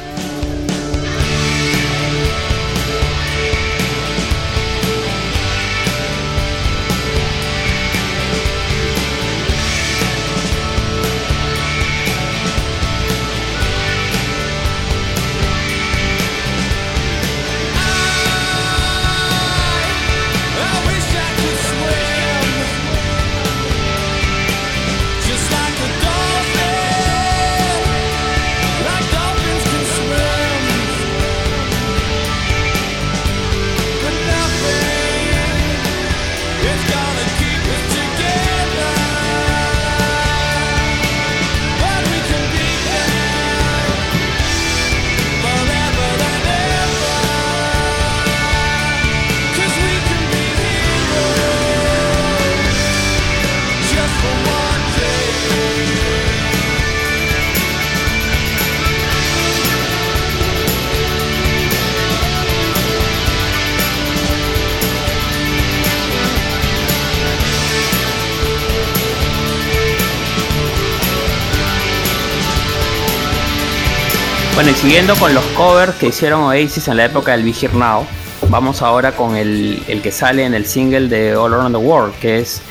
Speaker 3: Siguiendo con los covers que hicieron Oasis en la época del Be Here Now, vamos ahora con el, el, que sale en el single de All Around the World, que es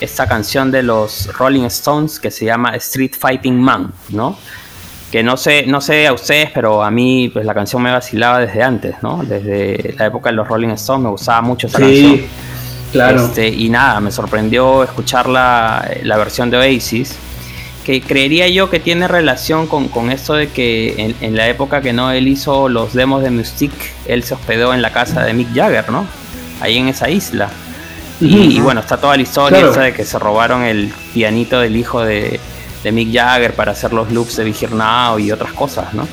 Speaker 3: esta canción de los Rolling Stones que se llama Street Fighting Man, ¿no? Que no sé, no sé a ustedes, pero a mí pues la canción me vacilaba desde antes, ¿no? Desde la época de los Rolling Stones me gustaba mucho esa canción.
Speaker 2: Claro.
Speaker 3: Este, y nada, me sorprendió escuchar la, la versión de Oasis que creería yo que tiene relación con, con esto de que en, la época que no él hizo los demos de Mystique, él se hospedó en la casa de Mick Jagger, ¿no? Ahí en esa isla. Y, bueno, está toda la historia de que se robaron el pianito del hijo de, de Mick Jagger para hacer los loops de Vigirnao y otras cosas, ¿no?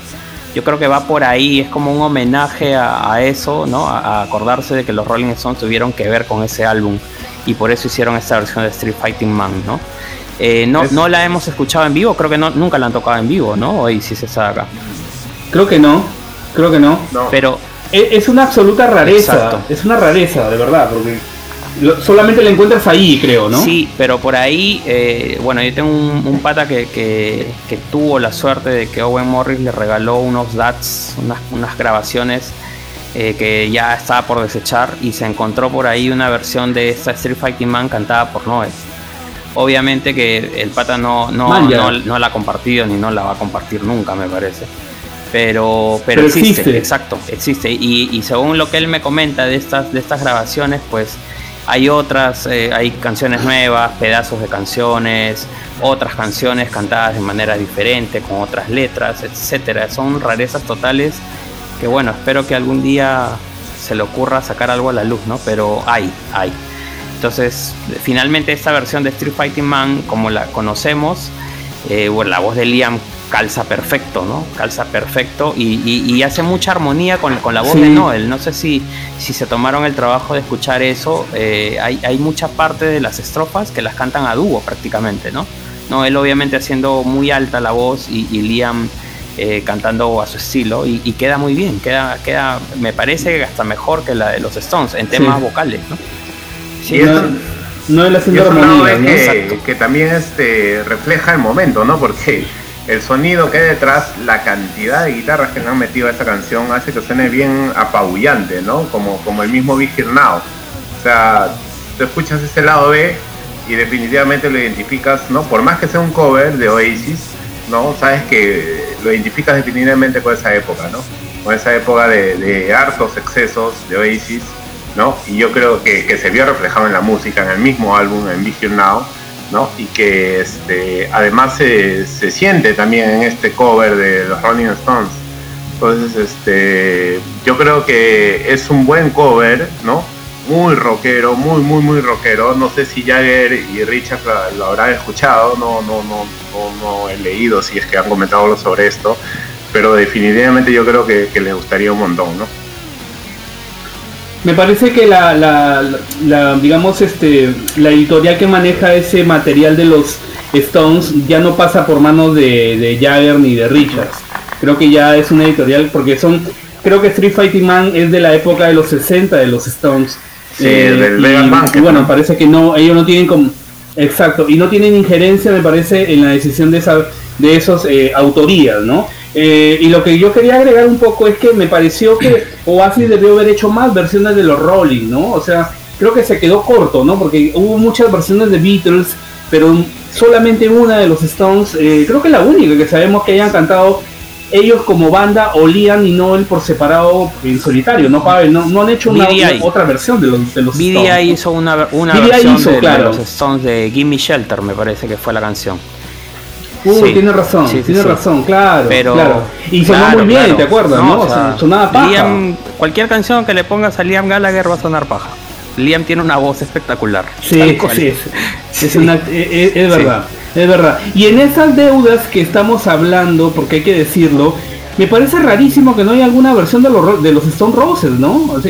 Speaker 3: Yo creo que va por ahí, es como un homenaje a, eso, ¿no? A, a, acordarse de que los Rolling Stones tuvieron que ver con ese álbum y por eso hicieron esta versión de Street Fighting Man, ¿no? Eh, no, no la hemos escuchado en vivo, creo que no, nunca la han tocado en vivo, ¿no? Hoy sí se saca.
Speaker 2: Creo que no, creo que no.
Speaker 3: Pero
Speaker 2: e, es una absoluta rareza, es una rareza, de verdad, porque solamente la encuentras ahí, creo, ¿no?
Speaker 3: Sí, pero por ahí, eh, bueno, yo tengo un, pata que, que, tuvo la suerte de que Owen Morris le regaló unos DATs, unas, unas grabaciones eh, que ya estaba por desechar y se encontró por ahí una versión de esta Street Fighting Man cantada por Noel. Obviamente que el pata no, no, no, la ha compartido ni no la va a compartir nunca, me parece. Pero, pero, existe, exacto, existe. Y, según lo que él me comenta de estas, de estas grabaciones, pues hay otras, eh, hay canciones nuevas, pedazos de canciones, otras canciones cantadas de manera diferente, con otras letras, etcétera. Son rarezas totales que bueno, espero que algún día se le ocurra sacar algo a la luz, ¿no? Pero hay, hay. Entonces, finalmente esta versión de Street Fighting Man, como la conocemos, eh, bueno, la voz de Liam calza perfecto, ¿no? Calza perfecto y, hace mucha armonía con, la voz de Noel. No sé si, si se tomaron el trabajo de escuchar eso. Eh, hay, hay, mucha parte de las estrofas que las cantan a dúo prácticamente, ¿no? Noel obviamente haciendo muy alta la voz y, Liam eh, cantando a su estilo y, queda muy bien, queda, queda, me parece hasta mejor que la de los Stones en temas vocales, ¿no?
Speaker 2: Sí, no, es la
Speaker 4: que, que, también este, refleja el momento, ¿no? Porque el sonido que hay detrás, la cantidad de guitarras que le han metido a esta canción hace que suene bien apabullante, ¿no? Como, como el mismo Big Now. O sea, tú escuchas ese lado B y definitivamente lo identificas, ¿no? Por más que sea un cover de Oasis, ¿no? Sabes que lo identificas definitivamente con esa época, ¿no? Con esa época de, de hartos excesos de Oasis ¿no? Y yo creo que, se vio reflejado en la música, en el mismo álbum, en Be Now, ¿no? Y que este, además se, siente también en este cover de los Rolling Stones. Entonces, este, yo creo que es un buen cover, ¿no? Muy rockero, muy, muy, muy rockero. No sé si Jagger y Richard lo, habrán escuchado, no, no, no, no, he leído si es que han comentado sobre esto, pero definitivamente yo creo que, que les gustaría un montón, ¿no?
Speaker 2: Me parece que la, la, digamos, este, la editorial que maneja ese material de los Stones ya no pasa por manos de, de Jagger ni de Richards. Creo que ya es una editorial porque son, creo que Street Fighting Man es de la época de los 60 de los Stones.
Speaker 4: Sí, eh, y,
Speaker 2: bueno, parece que no, ellos no tienen como, exacto, y no tienen injerencia, me parece, en la decisión de esa, de esos eh, autorías, ¿no? Eh, y lo que yo quería agregar un poco es que me pareció que Oasis debió haber hecho más versiones de los Rolling, ¿no? O sea, creo que se quedó corto, ¿no? Porque hubo muchas versiones de Beatles, pero solamente una de los Stones, eh, creo que la única que sabemos que hayan cantado ellos como banda o Liam y Noel por separado en solitario, ¿no, Pavel? No, no han hecho una, otra versión de los, de los
Speaker 3: Stones. hizo una, una versión de, de, los Stones de Gimme Shelter, me parece que fue la canción.
Speaker 2: Uy, tiene razón, tiene razón, claro, Pero, claro. Y sonó muy bien, ¿te acuerdas? No, sonaba paja.
Speaker 3: cualquier canción que le pongas a Liam Gallagher va a sonar paja. Liam tiene una voz espectacular.
Speaker 2: Sí, sí, es, una, [LAUGHS] e, e, es, verdad, es verdad. Y en esas deudas que estamos hablando, porque hay que decirlo, me parece rarísimo que no haya alguna versión de los, de los Stone Roses, ¿no?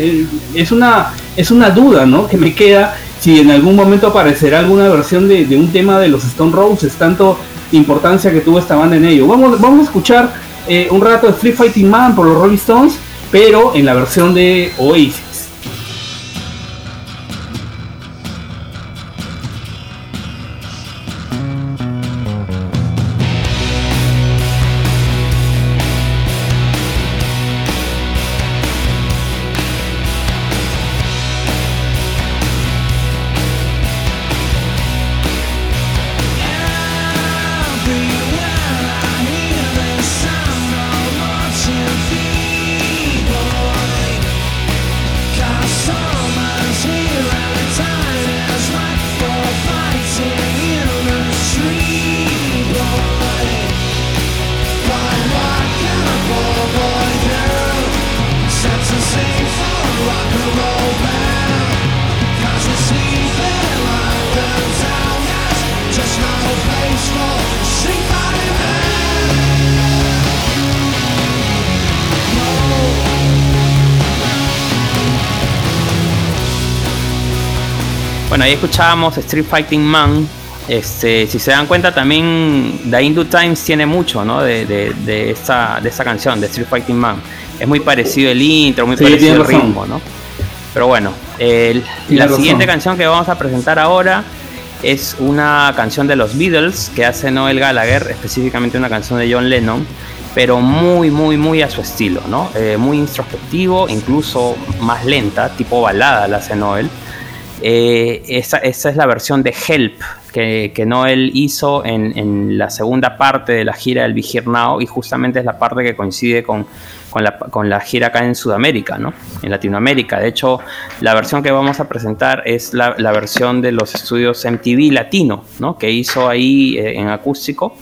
Speaker 2: es una es una duda, ¿no? Que me queda si en algún momento aparecerá alguna versión de, de un tema de los Stone Roses, tanto importancia que tuvo esta banda en ello. Vamos, vamos a escuchar eh, un rato de Street Fighting Man por los Rolling Stones, pero en la versión de Oasis.
Speaker 3: Ahí escuchábamos Street Fighting Man. Este, si se dan cuenta, también The Hindu Times tiene mucho ¿no? de, de, esta, de esta canción, de Street Fighting Man. Es muy parecido el intro, muy parecido el ritmo, ¿no? Pero bueno, la siguiente canción que vamos a presentar ahora es una canción de los Beatles que hace Noel Gallagher, específicamente una canción de John Lennon, pero muy, muy, muy a su estilo, ¿no? Eh, muy introspectivo, incluso más lenta, tipo balada la hace Noel. Eh, esa, es la versión de Help que, que Noel hizo en, la segunda parte de la gira del Vigir Now y justamente es la parte que coincide con, con, la, gira acá en Sudamérica, ¿no? en Latinoamérica. De hecho, la versión que vamos a presentar es la, versión de los estudios MTV Latino, ¿no? que hizo ahí eh, en acústico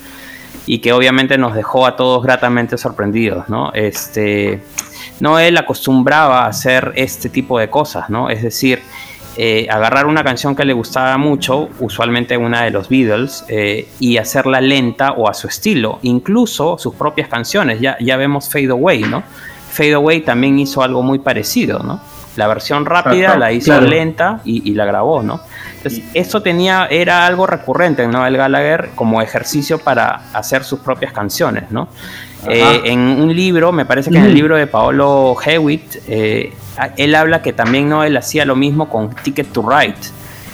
Speaker 3: y que obviamente nos dejó a todos gratamente sorprendidos. ¿no? Este, Noel acostumbraba a hacer este tipo de cosas, ¿no? es decir, eh, agarrar una canción que le gustaba mucho, usualmente una de los Beatles, eh, y hacerla lenta o a su estilo, incluso sus propias canciones. Ya, ya vemos Fade Away, ¿no? Fade Away también hizo algo muy parecido, ¿no? La versión rápida la hizo lenta y, la grabó, ¿no? Entonces, eso tenía, era algo recurrente en Noel Gallagher como ejercicio para hacer sus propias canciones, ¿no? Eh, en un libro, me parece que en el libro de Paolo Hewitt, él habla que también no él hacía lo mismo con Ticket to Ride.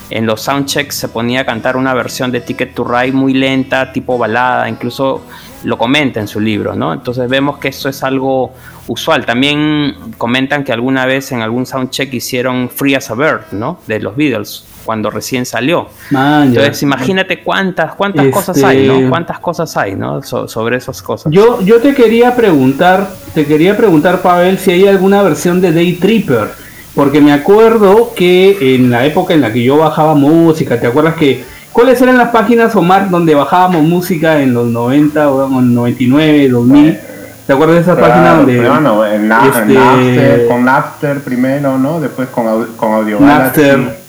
Speaker 3: En los soundchecks se ponía a cantar una versión de Ticket to Ride muy lenta, tipo balada, incluso lo comenta en su libro, ¿no? Entonces vemos que eso es algo usual. También comentan que alguna vez en algún soundcheck hicieron Free as a Bird, ¿no? De los Beatles cuando recién salió. Entonces, imagínate cuántas, cuántas cosas hay, ¿no? Este, cuántas cosas hay, ¿no? sobre esas cosas.
Speaker 2: Yo, yo te quería preguntar, te quería preguntar, Pavel, si hay alguna versión de Day Tripper, porque me acuerdo que en la época en la que yo bajaba música, ¿te acuerdas que cuáles eran las páginas, Omar, donde bajábamos música en los 90 o en 99, 2000? ¿Te acuerdas de esa página donde...
Speaker 4: Bueno, en, este, con Napster primero, ¿no? Después con, con Audio Napster.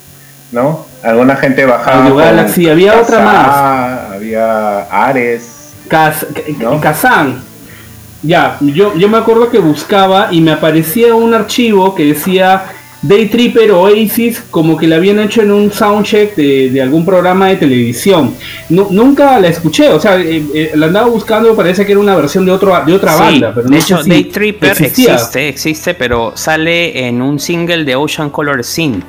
Speaker 4: ¿No? Alguna gente bajaba.
Speaker 2: Audio Galaxy, había otra más.
Speaker 4: Había Ares.
Speaker 2: Kazan. Ya, yo, yo me acuerdo que buscaba y me aparecía un archivo que decía Day Tripper Oasis como que la habían hecho en un soundcheck de, de algún programa de televisión. nunca la escuché, o sea, eh, eh, la andaba buscando, parece que era una versión de, otro, de otra banda. Pero
Speaker 3: de hecho, Day Tripper existe, existe, pero sale en un single de Ocean Color Scene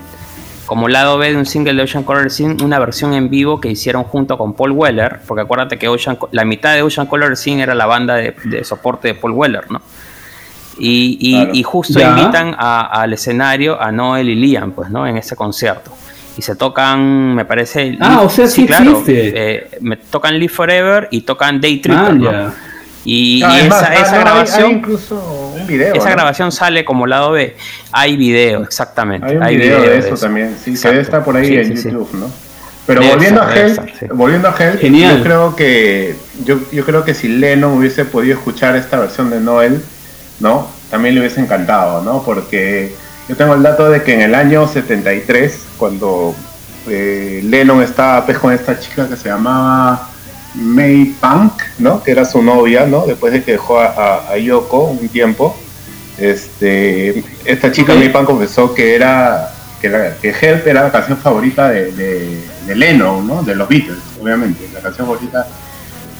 Speaker 3: como lado B de un single de Ocean Color Scene, una versión en vivo que hicieron junto con Paul Weller, porque acuérdate que Ocean, la mitad de Ocean Color Scene era la banda de, soporte de Paul Weller, ¿no? Y, justo invitan al escenario a Noel y Liam, pues, ¿no? En ese concierto. Y se tocan, me parece.
Speaker 2: Ah, o sea, sí, claro. Eh,
Speaker 3: me tocan Live Forever y tocan Day Tripper, ah, y, esa, grabación, incluso un video, esa grabación sale como lado B. Hay video, exactamente.
Speaker 4: Hay, video, de eso, también. Sí, que está por ahí en YouTube, ¿no? Pero volviendo a Hell, volviendo a Hell, yo creo que yo, yo creo que si Lennon hubiese podido escuchar esta versión de Noel, ¿no? También le hubiese encantado, ¿no? Porque yo tengo el dato de que en el año 73, cuando eh, Lennon estaba pues, con esta chica que se llamaba May Punk, ¿no? Que era su novia, ¿no? Después de que dejó a, Yoko un tiempo. Este, esta chica May Punk confesó que era que, la, que Help era la canción favorita de, de, Lennon, ¿no? De los Beatles, obviamente, la canción favorita.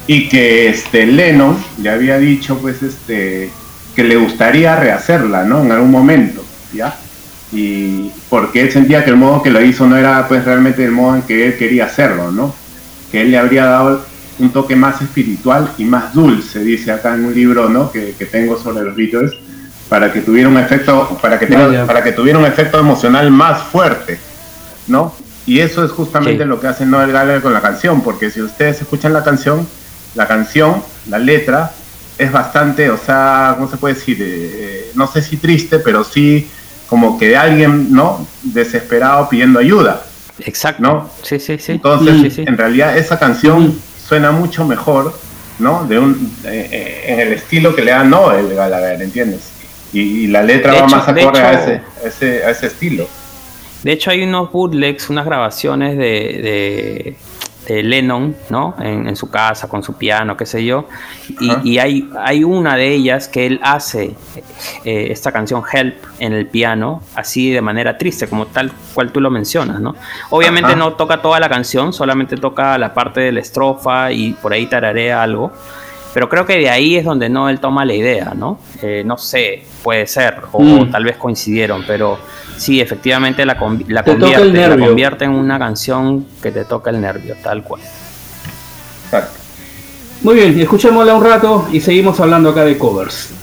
Speaker 4: Y que este Lennon le había dicho, pues, este, que le gustaría rehacerla, ¿no? En algún momento, ¿ya? Y porque él sentía que el modo que lo hizo no era, pues, realmente el modo en que él quería hacerlo, ¿no? Que él le habría dado un toque más espiritual y más dulce, dice acá en un libro ¿no? que, tengo sobre los Beatles, para que tuviera un efecto, para que, para que tuviera un efecto emocional más fuerte, ¿no? Y eso es justamente lo que hace Noel Gallagher con la canción, porque si ustedes escuchan la canción, la canción, la letra, es bastante, o sea, ¿cómo se puede decir? Eh, eh, no sé si triste, pero sí como que de alguien, ¿no? Desesperado pidiendo ayuda.
Speaker 3: Exacto.
Speaker 4: ¿no?
Speaker 3: Sí, sí, sí.
Speaker 4: Entonces, en realidad esa canción suena mucho mejor, ¿no? De un, eh, eh, en el estilo que le da Noel Gallagher, ¿entiendes? Y, la letra va más acorde a, ese, a ese estilo.
Speaker 3: De hecho, hay unos bootlegs, unas grabaciones de, de, Lennon, ¿no? En, su casa, con su piano, qué sé yo. Y, hay, hay una de ellas que él hace eh, esta canción Help en el piano, así de manera triste, como tal cual tú lo mencionas, ¿no? Obviamente no toca toda la canción, solamente toca la parte de la estrofa y por ahí tararea algo. Pero creo que de ahí es donde no él toma la idea, ¿no? Eh, no sé, puede ser, o mm. tal vez coincidieron, pero sí, efectivamente la, la, convierte, en una canción que te toca el nervio, tal cual.
Speaker 2: Muy bien, escuchémosla un rato y seguimos hablando acá de covers.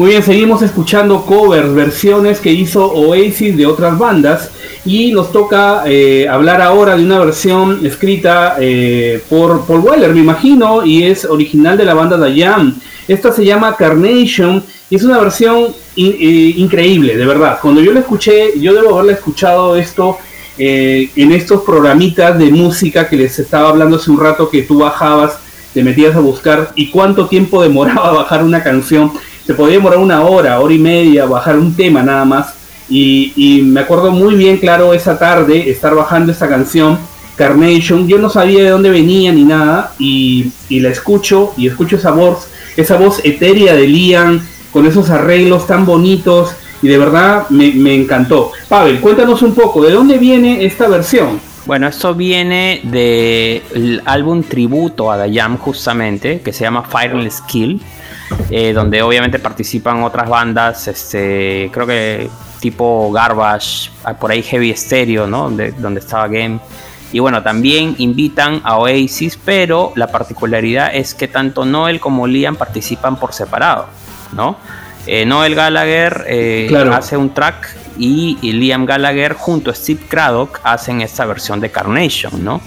Speaker 2: Muy bien, seguimos escuchando covers, versiones que hizo Oasis de otras bandas y nos toca eh, hablar ahora de una versión escrita eh, por Paul Weller, me imagino, y es original de la banda Dayan. Esta se llama Carnation y es una versión eh, increíble, de verdad. Cuando yo la escuché, yo debo haberla escuchado esto en estos programitas de música que les estaba hablando hace un rato que tú bajabas, te metías a buscar y cuánto tiempo demoraba [LAUGHS] bajar una canción se podía demorar una hora, hora y media, bajar un tema nada más. Y, me acuerdo muy bien, claro, esa tarde estar bajando esta canción, Carnation. Yo no sabía de dónde venía ni nada. Y, la escucho, y escucho esa voz, esa voz etérea de Liam, con esos arreglos tan bonitos. Y de verdad me encantó. Pavel, cuéntanos un poco, ¿de dónde viene esta versión?
Speaker 3: Bueno, esto viene del álbum tributo a Dayam justamente, que se llama Fireless Kill eh, donde obviamente participan otras bandas, este, creo que tipo Garbage, ah, por ahí Heavy Stereo, ¿no? Donde, donde estaba Game. Y bueno, también invitan a Oasis, pero la particularidad es que tanto Noel como Liam participan por separado, ¿no? Eh, Noel Gallagher eh, hace un track y, Liam Gallagher junto a Steve Craddock hacen esta versión de Carnation, ¿no?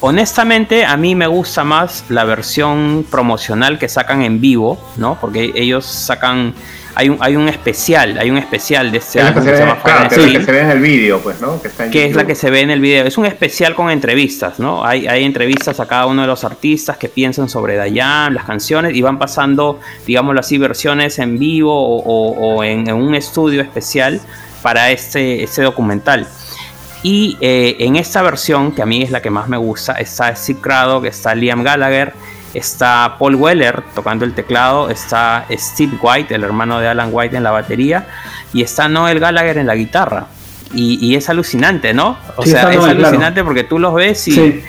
Speaker 3: honestamente a mí me gusta más la versión promocional que sacan en vivo, ¿no? Porque ellos sacan hay un, hay un especial, hay un especial de este
Speaker 4: álbum que, se, llama claro, que, que se ve en el vídeo, pues, ¿no?
Speaker 3: Que, es la que se ve en el vídeo. Es un especial con entrevistas, ¿no? Hay, hay entrevistas a cada uno de los artistas que piensan sobre Dayan, las canciones, y van pasando, digámoslo así, versiones en vivo o, en, un estudio especial para este, este documental. Y eh, en esta versión, que a mí es la que más me gusta, está Steve Craddock, está Liam Gallagher, está Paul Weller tocando el teclado, está Steve White, el hermano de Alan White en la batería, y está Noel Gallagher en la guitarra. Y, es alucinante, ¿no? O sea, es alucinante porque tú los ves y,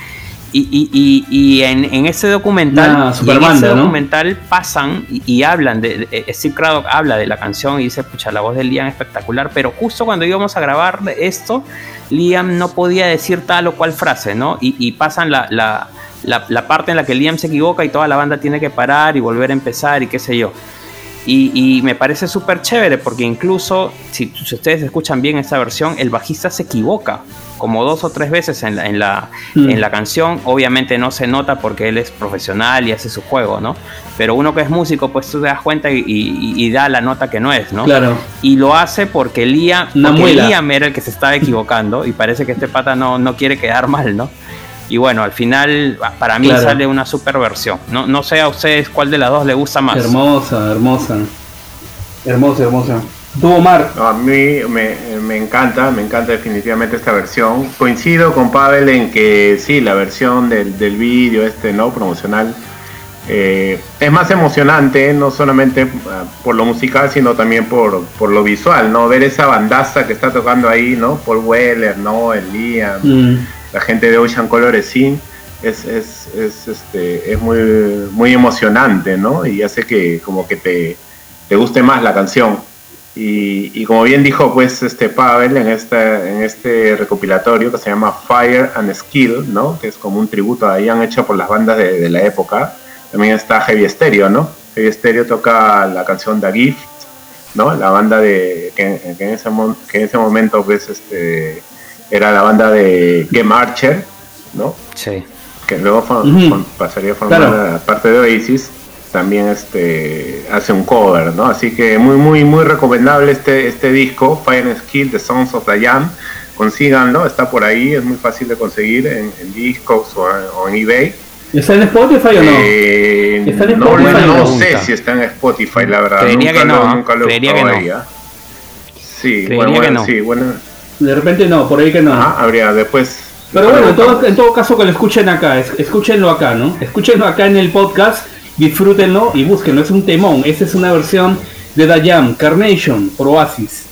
Speaker 3: y, en, ese documental, documental pasan y, hablan de, Steve Craddock habla de la canción y dice, pucha, la voz de Liam espectacular, pero justo cuando íbamos a grabar esto, Liam no podía decir tal o cual frase, ¿no? Y, pasan la, la, parte en la que Liam se equivoca y toda la banda tiene que parar y volver a empezar y qué sé yo. Y, me parece súper chévere porque incluso si, si, ustedes escuchan bien esta versión, el bajista se equivoca como dos o tres veces en la, en la, mm. en la canción. Obviamente no se nota porque él es profesional y hace su juego, ¿no? Pero uno que es músico, pues tú te das cuenta y, da la nota que no es, ¿no?
Speaker 2: Claro.
Speaker 3: Y lo hace porque Liam, porque Liam era el que se estaba equivocando y parece que este pata no, no quiere quedar mal, ¿no? Y bueno, al final para mí sale una super versión. No, no sé a ustedes cuál de las dos le gusta más.
Speaker 2: Hermosa, hermosa. Hermosa, hermosa. ¿Tú, Omar?
Speaker 4: a mí me, encanta, me encanta definitivamente esta versión. Coincido con Pavel en que sí, la versión del, del vídeo este, ¿no? Promocional eh, es más emocionante, no solamente ah, por lo musical, sino también por, lo visual, ¿no? Ver esa bandaza que está tocando ahí, ¿no? Paul Weller, ¿no? El Liam, mm. La gente de Ocean Color es, es, es, este, es muy, muy emocionante, ¿no? Y hace que como que te, te guste más la canción. Y, como bien dijo pues este Pavel en este, en este recopilatorio que se llama Fire and Skill, ¿no? que es como un tributo a Ian hecho por las bandas de, la época, también está Heavy Stereo, ¿no? Heavy Stereo toca la canción The Gift, ¿no? La banda de que, en, ese, que en ese momento pues este era la banda de Game Archer, ¿no?
Speaker 3: Sí.
Speaker 4: Que luego pasaría a formar parte de Oasis también este hace un cover, ¿no? Así que muy muy muy recomendable este este disco Fire and Skill The Songs of the Jam. Consíganlo, está por ahí, es muy fácil de conseguir en, discos o, en eBay.
Speaker 2: ¿Está en Spotify o no?
Speaker 4: Eh, ¿Está en Spotify no, no sé si está en Spotify, la verdad.
Speaker 3: Creería
Speaker 4: nunca
Speaker 3: que no.
Speaker 4: Lo, nunca lo
Speaker 3: Creería que
Speaker 4: no. Sí, bueno, bueno, no. sí, bueno.
Speaker 2: De repente no, por ahí que no.
Speaker 4: Ajá, habría después.
Speaker 2: Pero bueno, en todo, en todo caso que lo escuchen acá, escúchenlo acá, ¿no? Escúchenlo acá en el podcast disfrútenlo y búsquenlo, es un temón. Esta es una versión de Dayam, Carnation, por Oasis.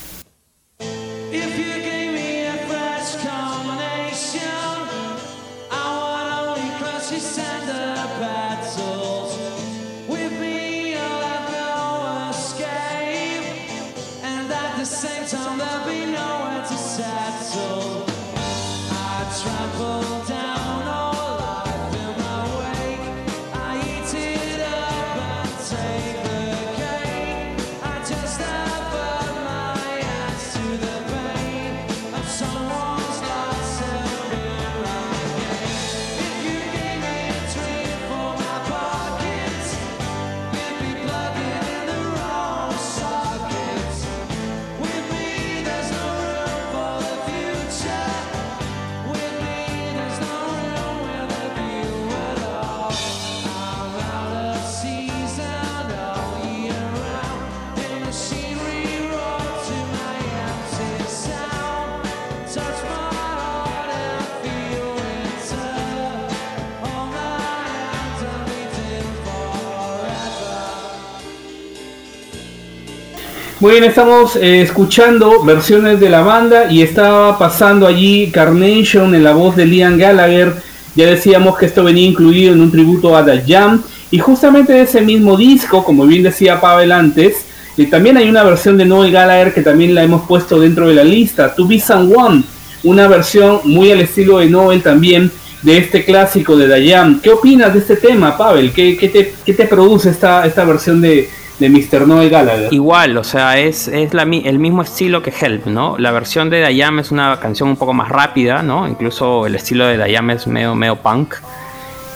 Speaker 2: Muy bien, estamos eh, escuchando versiones de la banda y estaba pasando allí Carnation en la voz de Liam Gallagher. Ya decíamos que esto venía incluido en un tributo a The Jam. Y justamente de ese mismo disco, como bien decía Pavel antes, eh, también hay una versión de Noel Gallagher que también la hemos puesto dentro de la lista. To Be Someone, una versión muy al estilo de Noel también de este clásico de Jam. ¿Qué opinas de este tema, Pavel? ¿Qué, te, qué te produce esta, esta versión de, de Mr. Noel Gallagher.
Speaker 3: Igual, o sea, es, es el mismo estilo que Help, ¿no? La versión de Dayam es una canción un poco más rápida, ¿no? Incluso el estilo de Dayam es medio, medio punk.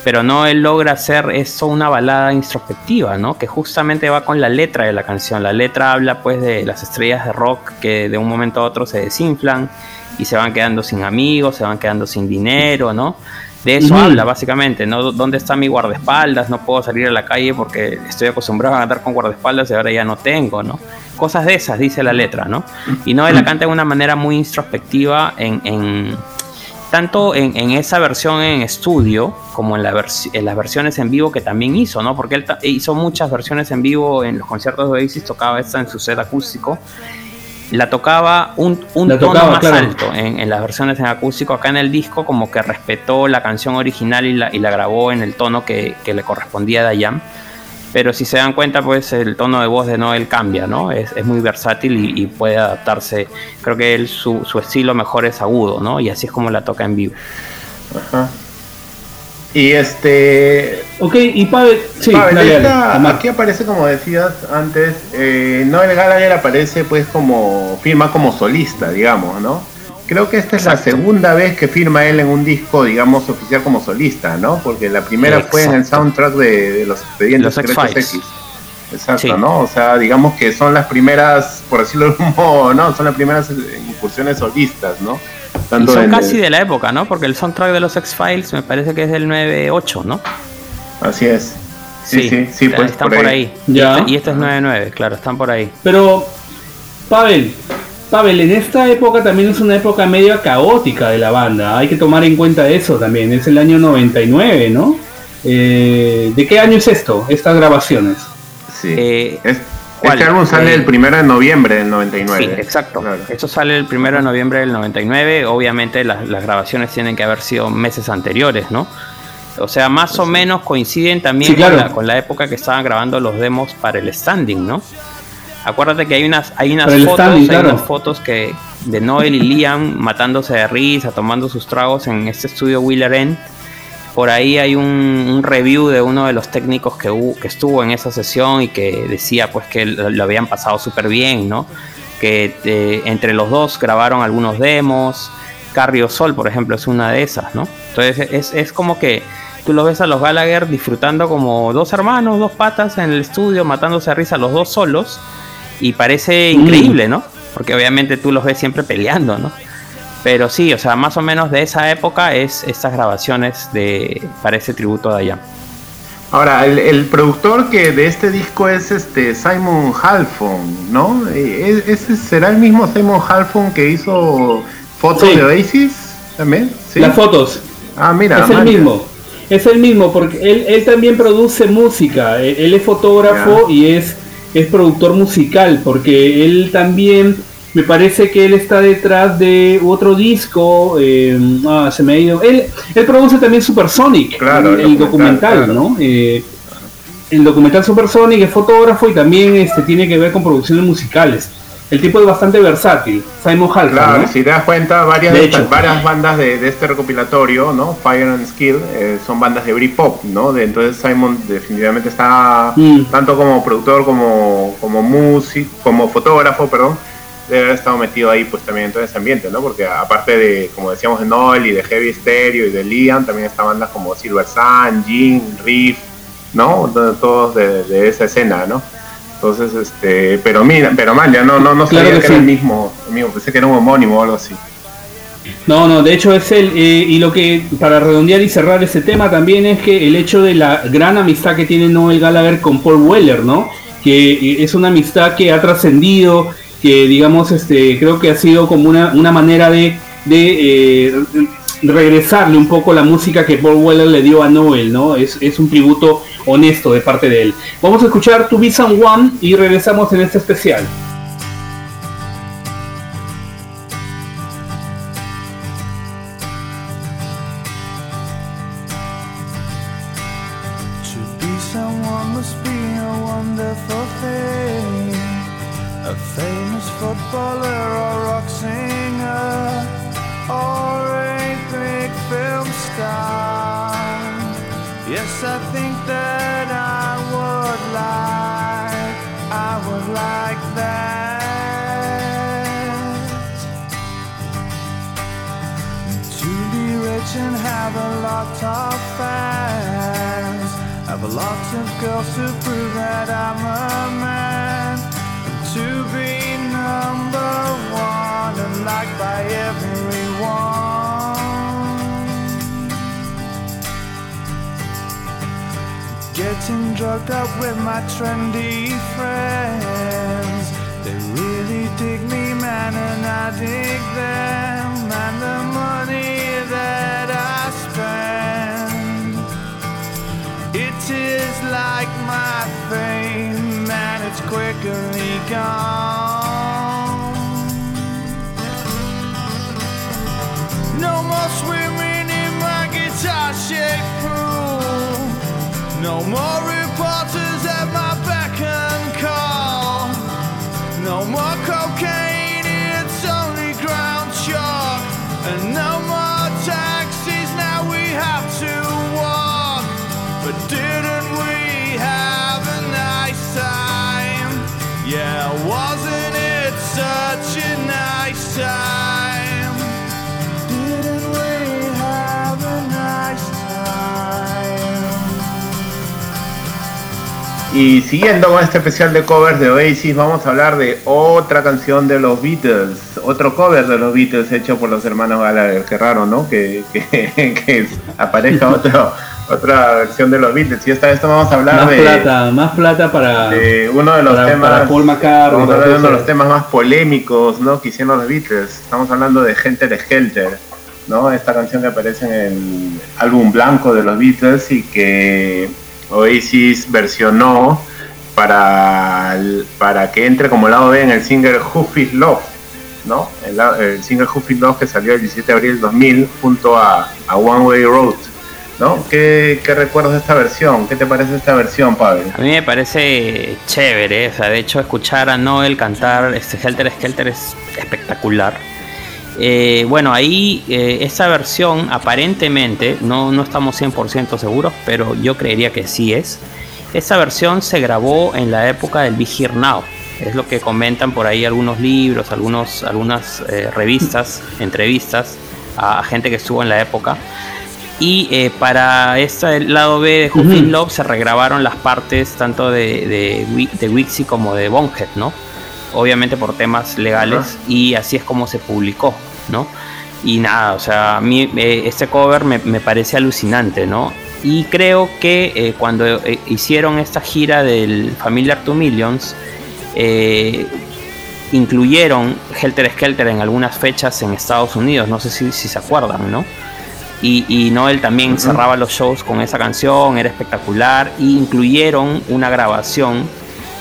Speaker 3: Pero no, él logra hacer eso una balada introspectiva, ¿no? Que justamente va con la letra de la canción. La letra habla pues de las estrellas de rock que de un momento a otro se desinflan y se van quedando sin amigos, se van quedando sin dinero, ¿no? De eso habla básicamente, ¿no? ¿Dónde está mi guardaespaldas? No puedo salir a la calle porque estoy acostumbrado a andar con guardaespaldas y ahora ya no tengo, ¿no? Cosas de esas, dice la letra, ¿no? Y no, la canta de una manera muy introspectiva en, tanto en, esa versión en estudio como en, la en, las versiones en vivo que también hizo, ¿no? Porque él hizo muchas versiones en vivo en los conciertos de Oasis, tocaba esta en su set acústico la tocaba un, tono más alto en, las versiones en acústico. Acá en el disco como que respetó la canción original y la, y la grabó en el tono que, le correspondía a Dayan. Pero si se dan cuenta, pues el tono de voz de Noel cambia, ¿no? Es, muy versátil y, puede adaptarse. Creo que él, su, su, estilo mejor es agudo, ¿no? Y así es como la toca en vivo.
Speaker 4: Ajá. Y este.
Speaker 2: Ok, y Pavel. Sí,
Speaker 4: aquí aparece, como decías antes, eh, Noel Gallagher aparece, pues, como. firma como solista, digamos, ¿no? Creo que esta es la segunda vez que firma él en un disco, digamos, oficial como solista, ¿no? Porque la primera fue en el soundtrack de, los expedientes X. Exacto, ¿no? O sea, digamos que son las primeras, por decirlo de un modo, ¿no? Son las primeras incursiones solistas, ¿no?
Speaker 3: Y son casi de la época, ¿no? Porque el soundtrack de los X-Files me parece que es del 9.8, ¿no?
Speaker 4: Así es. Sí, sí,
Speaker 3: sí, pues están por ahí. Y, este, es 9.9, claro, están por ahí.
Speaker 2: Pero, Pavel, Pavel, en esta época también es una época medio caótica de la banda. Hay que tomar en cuenta eso también. Es el año 99, ¿no? Eh, ¿De qué año es esto, estas grabaciones?
Speaker 4: Sí. Eh, este álbum sale el primero de noviembre del 99.
Speaker 3: Sí, exacto. Esto sale el primero de noviembre del 99. Obviamente las, grabaciones tienen que haber sido meses anteriores, ¿no? O sea, más o menos coinciden también con, la, época que estaban grabando los demos para el standing, ¿no? Acuérdate que hay unas, hay unas fotos, fotos que de Noel y Liam matándose de risa, tomando sus tragos en este estudio Wheeler End por ahí hay un, review de uno de los técnicos que, que, estuvo en esa sesión y que decía pues que lo, habían pasado súper bien, ¿no? Que eh, entre los dos grabaron algunos demos. Carrio Sol, por ejemplo, es una de esas, ¿no? Entonces es, es como que tú lo ves a los Gallagher disfrutando como dos hermanos, dos patas en el estudio, matándose a risa los dos solos. Y parece mm. increíble, ¿no? Porque obviamente tú los ves siempre peleando, ¿no? Pero sí, o sea, más o menos de esa época es estas grabaciones de para ese tributo de allá.
Speaker 4: Ahora, el, productor que de este disco es este Simon Halfon, ¿no? Eh, ¿Ese será el mismo Simon Halfon que hizo fotos de Oasis también?
Speaker 2: Las fotos.
Speaker 4: Ah, mira.
Speaker 2: Es el mismo. Es el mismo porque él, él también produce música. Él, es fotógrafo y es, es productor musical porque él también me parece que él está detrás de otro disco. Eh, ah, se me ha ido. Él, él produce también Supersonic,
Speaker 4: claro,
Speaker 2: el, documental, ¿no? Eh, el documental Supersonic es fotógrafo y también este, tiene que ver con producciones musicales. El tipo es bastante versátil, Simon Halford.
Speaker 4: Claro, si te das cuenta, varias, varias bandas de, este recopilatorio, ¿no? Fire and Skill, eh, son bandas de Britpop, ¿no? De, entonces Simon definitivamente está mm. tanto como productor como, como músico, como fotógrafo, perdón debe haber estado metido ahí pues también en todo ese ambiente, ¿no? Porque aparte de, como decíamos, de Noel y de Heavy Stereo y de Liam, también está bandas como Silver Sun, Jean, Riff, ¿no? Todos de, esa escena, ¿no? Entonces, este, pero mira, pero man, ya no, no, no sabía que, era el mismo, amigo, pensé que era un homónimo o algo así.
Speaker 2: No, no, de hecho es él, eh, y lo que, para redondear y cerrar ese tema también es que el hecho de la gran amistad que tiene Noel Gallagher con Paul Weller, ¿no? Que eh, es una amistad que ha trascendido, que digamos, este, creo que ha sido como una, una manera de, de eh, regresarle un poco la música que Paul Weller le dio a Noel, ¿no? Es, es un tributo honesto de parte de él. Vamos a escuchar To Be Someone y regresamos en este especial.
Speaker 5: A famous footballer or rock singer or a big film star. Yes, I think that I would like, I would like that. To be rich and have a lot of fans. Have a lot of girls to prove that I'm a man. disliked by everyone. Getting drugged up with my trendy friends. They really dig me, man, and I dig them. And the money that I spend, it is like my fame, and it's quickly gone. No more swimming in my guitar shaped pool. No more.
Speaker 4: Y siguiendo con este especial de covers de Oasis, vamos a hablar de otra canción de los Beatles, otro cover de los Beatles hecho por los hermanos Gallagher. Qué raro, ¿no? Que, que, [LAUGHS] aparezca otro, otra versión de los Beatles. Y esta vez vamos a hablar
Speaker 2: más
Speaker 4: de.
Speaker 2: Plata, más plata para.
Speaker 4: uno de los temas. uno de los temas más polémicos, ¿no? Que hicieron los Beatles. Estamos hablando de Helter Skelter, ¿no? Esta canción que aparece en el álbum blanco de los Beatles y que Oasis versionó para, para que entre como lado B en el single Who Feels Love, ¿no? El, single Who Feels Love que salió el 17 de abril del 2000 junto a, One Way Road. ¿No? ¿Qué, ¿Qué, recuerdas de esta versión? ¿Qué te parece esta versión, Pablo?
Speaker 3: A mí me parece chévere, o sea, de hecho escuchar a Noel cantar este Helter Skelter es espectacular. Eh, bueno, ahí eh, esta versión aparentemente, no, no estamos 100% seguros, pero yo creería que sí es. Esta versión se grabó en la época del Be Here Now. Es lo que comentan por ahí algunos libros, algunos, algunas eh, revistas, entrevistas a, gente que estuvo en la época. Y eh, para este lado B de Who Love se regrabaron las partes tanto de, de, de Wixie como de Bonehead, ¿no? Obviamente por temas legales y así es como se publicó, ¿no? Y nada, o sea, a mí eh, este cover me, me, parece alucinante, ¿no? Y creo que eh, cuando eh, hicieron esta gira del Familiar 2 Millions, incluyeron Helter Skelter en algunas fechas en Estados Unidos, no sé si, se acuerdan, ¿no? Y, Noel también cerraba los shows con esa canción, era espectacular, e incluyeron una grabación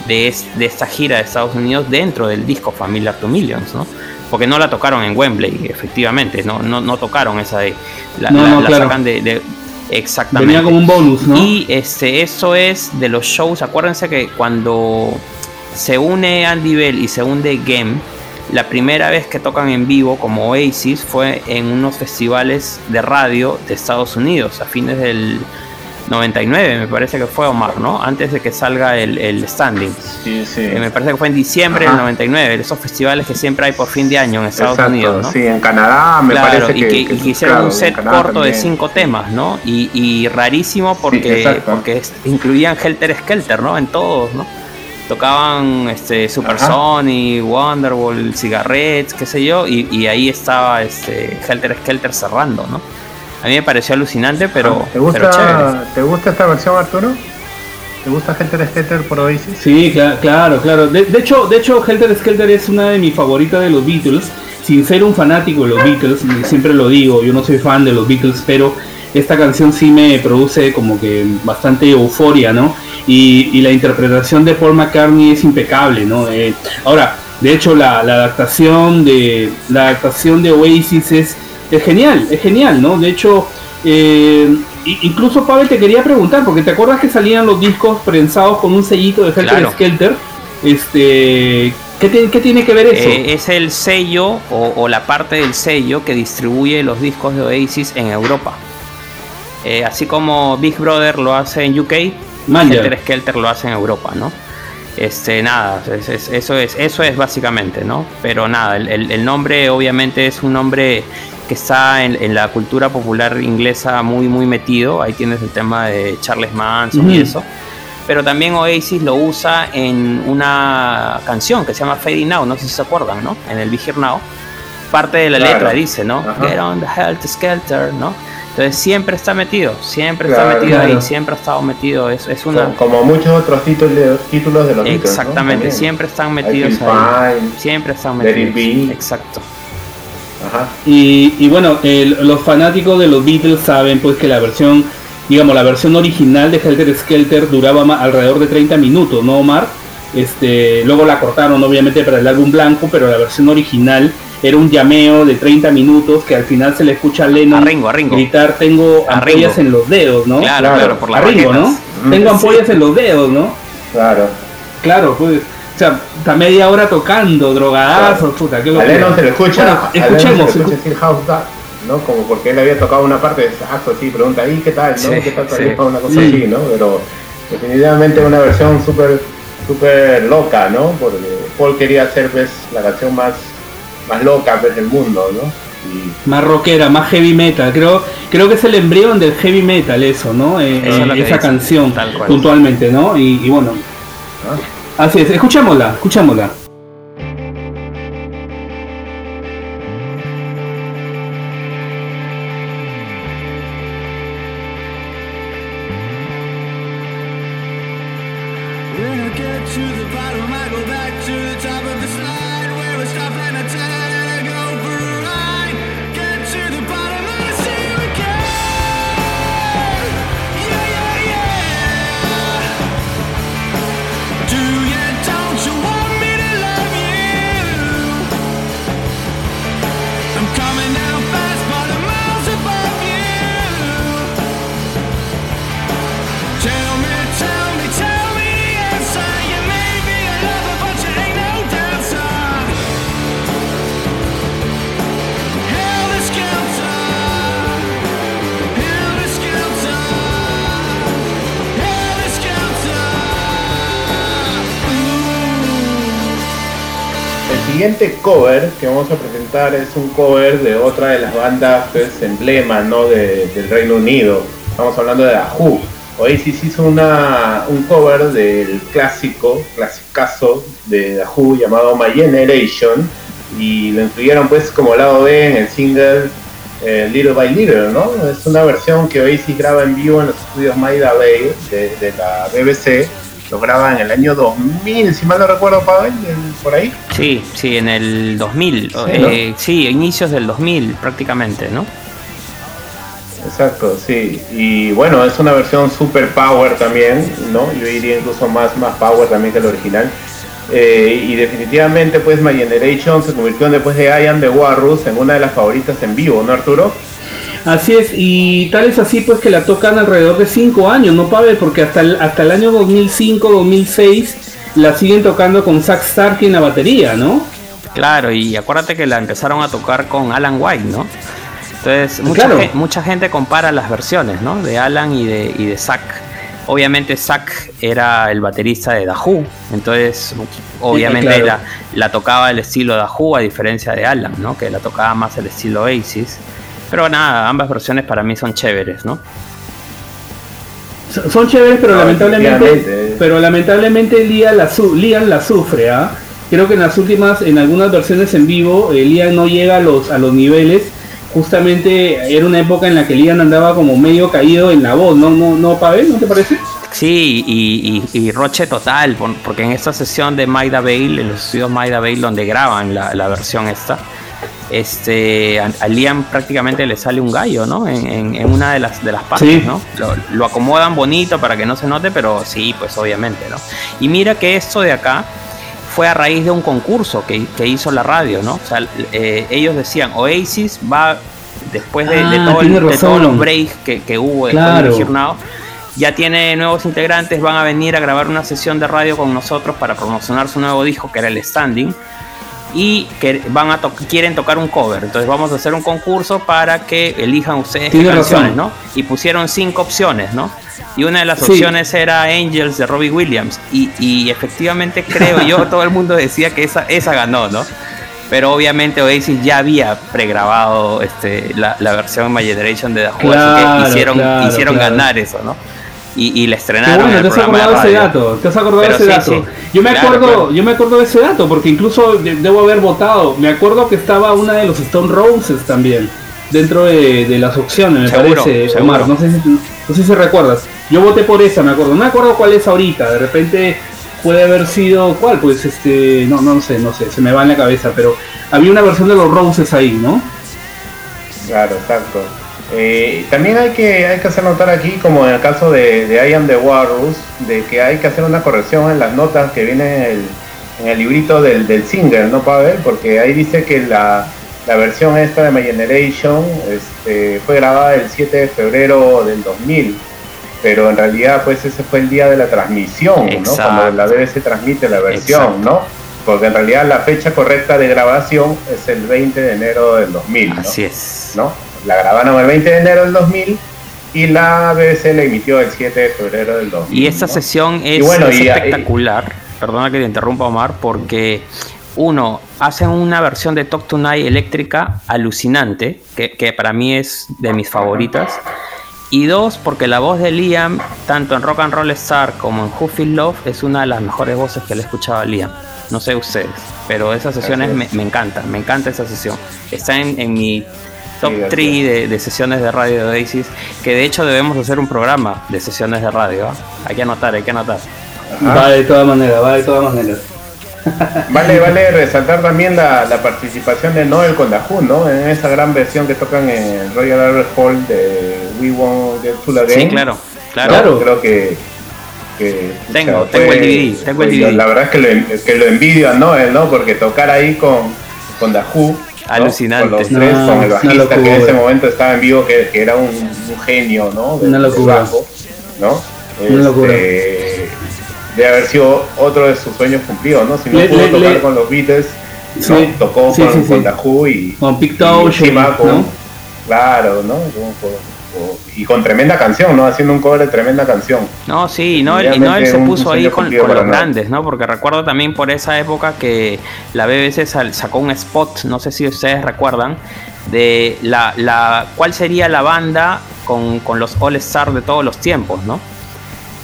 Speaker 3: de, de, esta gira de Estados Unidos dentro del disco Familiar 2 Millions, ¿no? Porque no la tocaron en Wembley, efectivamente, no, no, no tocaron esa de... La, sacan de Exactamente.
Speaker 2: Venía como un bonus, ¿no?
Speaker 3: Y este, eso es de los shows. Acuérdense que cuando se une Andy Bell y se une Game, la primera vez que tocan en vivo como Oasis fue en unos festivales de radio de Estados Unidos a fines del 99, me parece que fue Omar, ¿no? Antes de que salga el, el standing.
Speaker 4: Sí, sí.
Speaker 3: Eh, me parece que fue en diciembre del 99, esos festivales que siempre hay por fin de año en Estados Unidos, ¿no?
Speaker 4: Sí, en Canadá me parece
Speaker 3: que, y que, hicieron un set corto de cinco temas, ¿no? Y, y rarísimo porque, porque incluían Helter Skelter, ¿no? En todos, ¿no? Tocaban este, Super Sony, Wonderwall, Cigarettes, qué sé yo, y, y ahí estaba este, Helter Skelter cerrando, ¿no? A mí me pareció alucinante, pero.
Speaker 4: Ah, ¿Te gusta, ¿te gusta esta versión, Arturo? ¿Te gusta Helter Skelter por Oasis?
Speaker 2: Sí, claro, claro. De, hecho, de hecho, Helter Skelter es una de mis favoritas de los Beatles. Sin ser un fanático de los Beatles, siempre lo digo, yo no soy fan de los Beatles, pero esta canción sí me produce como que bastante euforia, ¿no? Y, la interpretación de Paul McCartney es impecable, ¿no? Eh, ahora, de hecho, la, la, adaptación de la adaptación de Oasis es es genial, es genial, ¿no? De hecho, eh, incluso Pavel te quería preguntar, porque te acuerdas que salían los discos prensados con un sellito de Helter Skelter. Este, ¿qué, tiene que ver eso?
Speaker 3: Eh, es el sello o, la parte del sello que distribuye los discos de Oasis en Europa. Eh, así como Big Brother lo hace en UK, Helter Skelter lo hace en Europa, ¿no? Este, nada, eso es, eso es básicamente, ¿no? Pero nada, el, el, nombre obviamente es un nombre que está en, la cultura popular inglesa muy, muy metido. Ahí tienes el tema de Charles Manson y eso. Pero también Oasis lo usa en una canción que se llama Fading Now, no sé si se acuerdan, ¿no? En el Be Now. Parte de la letra dice, ¿no? Get on the Helter Skelter, ¿no? Entonces siempre está metido, siempre está metido ahí, siempre ha estado metido. Es, es una...
Speaker 4: Como muchos otros títulos, títulos de los
Speaker 3: Exactamente, siempre están metidos ahí. Siempre están metidos. Exacto.
Speaker 2: Y, bueno, los fanáticos de los Beatles saben pues que la versión, digamos, la versión original de Helter Skelter duraba alrededor de 30 minutos, ¿no, Omar? Este, luego la cortaron obviamente para el álbum blanco, pero la versión original era un llameo de 30 minutos que al final se le escucha a Lennon gritar tengo ampollas en los dedos, ¿no?
Speaker 3: Claro, claro, por la a
Speaker 2: ¿no? Tengo ampollas en los dedos, ¿no?
Speaker 4: Claro.
Speaker 2: Claro, pues o sea, está media hora tocando, drogadazo, puta, qué
Speaker 4: A Lennon se le escucha, escuchemos. Se escucha House That, ¿no? Como porque él había tocado una parte, exacto, sí, pregunta ahí, ¿qué tal? ¿no? ¿Qué tal sí. una cosa así, ¿no? Pero definitivamente una versión súper súper loca, ¿no? Porque Paul quería hacer pues, la canción más, más loca pues, del mundo, ¿no?
Speaker 2: Más rockera, más heavy metal. Creo, creo que es el embrión del heavy metal eso, ¿no? Eh, esa canción puntualmente, ¿no? Y, bueno, ah. Así es, escuchémosla, escuchémosla.
Speaker 4: Siguiente cover que vamos a presentar es un cover de otra de las bandas pues, emblema ¿no? del Reino Unido. Estamos hablando de The Who. Oasis hizo un cover del clásico, clasicazo de The Who llamado My Generation y lo incluyeron pues como lado B en el single eh, Little by Little, ¿no? Es una versión que Oasis graba en vivo en los estudios Maida Bay de, de la BBC lo graba en el año 2000, si mal no recuerdo, Pavel, por ahí.
Speaker 3: Sí, sí, en el 2000, sí, eh, sí, inicios del 2000 prácticamente, ¿no?
Speaker 4: Exacto, sí. Y bueno, es una versión super power también, ¿no? Yo diría incluso más, más power también que el original. Eh, y definitivamente, pues, My Generation se convirtió después de I Am The Warrus en una de las favoritas en vivo, ¿no, Arturo?
Speaker 2: Así es, y tal es así pues que la tocan alrededor de 5 años, ¿no, Pavel? Porque hasta el, hasta el año 2005-2006 la siguen tocando con Zack Stark en la batería, ¿no?
Speaker 3: Claro, y acuérdate que la empezaron a tocar con Alan White, ¿no? Entonces, mucha, gente, mucha gente compara las versiones, ¿no? De Alan y de, y de Zack. Obviamente Zack era el baterista de Dahu, entonces obviamente la, la, tocaba el estilo Dahu a diferencia de Alan, ¿no? Que la tocaba más el estilo Oasis. Pero nada, ambas versiones para mí son chéveres, ¿no?
Speaker 2: Son chéveres, pero lamentablemente, pero lamentablemente Liam la, la sufre, ¿ah? Creo que en las últimas, en algunas versiones en vivo, eh, Liam no llega a los, a los niveles. Justamente era una época en la que Liam andaba como medio caído en la voz, ¿no? ¿No, no Pavel? ¿No te parece?
Speaker 3: Sí, y, Roche total, porque en esta sesión de Maida Bale, en los estudios Maida Bale, donde graban la, la versión esta, este, a, Liam prácticamente le sale un gallo, ¿no? En, una de las, de las partes, ¿no? Lo, acomodan bonito para que no se note, pero sí, pues obviamente, ¿no? Y mira que esto de acá fue a raíz de un concurso que, hizo la radio, ¿no? O sea, eh, ellos decían, Oasis va, después de, ah, todos los breaks que, hubo claro. del jornado, ya tiene nuevos integrantes, van a venir a grabar una sesión de radio con nosotros para promocionar su nuevo disco, que era el Standing y que van a quieren tocar un cover. Entonces vamos a hacer un concurso para que elijan ustedes qué canciones, ¿no? Y pusieron cinco opciones, ¿no? Y una de las opciones era Angels de Robbie Williams. Y, efectivamente creo yo, [LAUGHS] todo el mundo decía que esa, esa ganó, ¿no? Pero obviamente Oasis ya había pregrabado este, la, versión My Generation de The Who, que hicieron, hicieron ganar eso, ¿no? Y, y la estrenaron.
Speaker 2: bueno, te has acordado de ese dato, te has acordado de ese dato. Yo me acuerdo, yo me acuerdo de ese dato porque incluso debo haber votado. Me acuerdo que estaba una de los Stone Roses también dentro de, las opciones, me parece, Omar. No sé, si, no sé si recuerdas. Yo voté por esa, me acuerdo. No me acuerdo cuál es ahorita. De repente puede haber sido cuál, pues este, no, no sé, no sé, se me va en la cabeza, pero había una versión de los Roses ahí, ¿no?
Speaker 4: Claro, exacto. Eh, también hay que, hay que hacer notar aquí, como en el caso de, de I Am the Walrus, de que hay que hacer una corrección en las notas que vienen en el, librito del, del single, ¿no, Pavel? Porque ahí dice que la, versión esta de My Generation este, fue grabada el 7 de febrero del 2000, pero en realidad pues ese fue el día de la transmisión, ¿no? Cuando la BBC transmite la versión, ¿no? Porque en realidad la fecha correcta de grabación es el 20 de enero del 2000,
Speaker 3: Así es.
Speaker 4: ¿no? La grabaron el 20 de enero del 2000 y la BBC la emitió el 7 de febrero del 2000.
Speaker 3: Y esta sesión es, espectacular. Perdona que te interrumpa, Omar, porque uno, hacen una versión de Talk Tonight eléctrica alucinante, que, para mí es de mis favoritas. Y dos, porque la voz de Liam, tanto en Rock and Roll Star como en Who Feel Love, es una de las mejores voces que le he escuchado a Liam. No sé ustedes, pero esas sesiones me, me encantan, me encanta esa sesión. Está en, mi top 3 de, sesiones de radio de Oasis, que de hecho debemos hacer un programa de sesiones de radio. ¿ah? Hay que anotar, hay que anotar.
Speaker 2: Va de todas maneras, va de todas maneras. [LAUGHS]
Speaker 4: Vale, vale resaltar también la, participación de Noel con Dahoo, ¿no? En esa gran versión que tocan en Royal Albert Hall de We Won't Get to
Speaker 3: Sí, claro, claro.
Speaker 4: Creo que,
Speaker 3: tengo, tengo el DVD, tengo el DVD.
Speaker 4: La verdad es que lo, que lo envidio a Noel, ¿no? Porque tocar ahí con, con Dahoo
Speaker 3: Alucinante.
Speaker 4: Con los tres, con el bajista que en ese momento estaba en vivo, que, era un, genio, ¿no?
Speaker 2: De, una locura.
Speaker 4: ¿no?
Speaker 2: Una locura.
Speaker 4: Este, de haber sido otro de sus sueños cumplidos, ¿no? Si no pudo tocar con los Beatles, tocó con, con The y
Speaker 2: con Pictotion, ¿no?
Speaker 4: claro, ¿no? Y con tremenda canción, ¿no? Haciendo un cover de tremenda canción.
Speaker 3: No, sí, y Noel, y se puso ahí con, los grandes, ¿no? Porque recuerdo también por esa época que la BBC sacó un spot, no sé si ustedes recuerdan, de la, la cuál sería la banda con, con los All Stars de todos los tiempos, ¿no?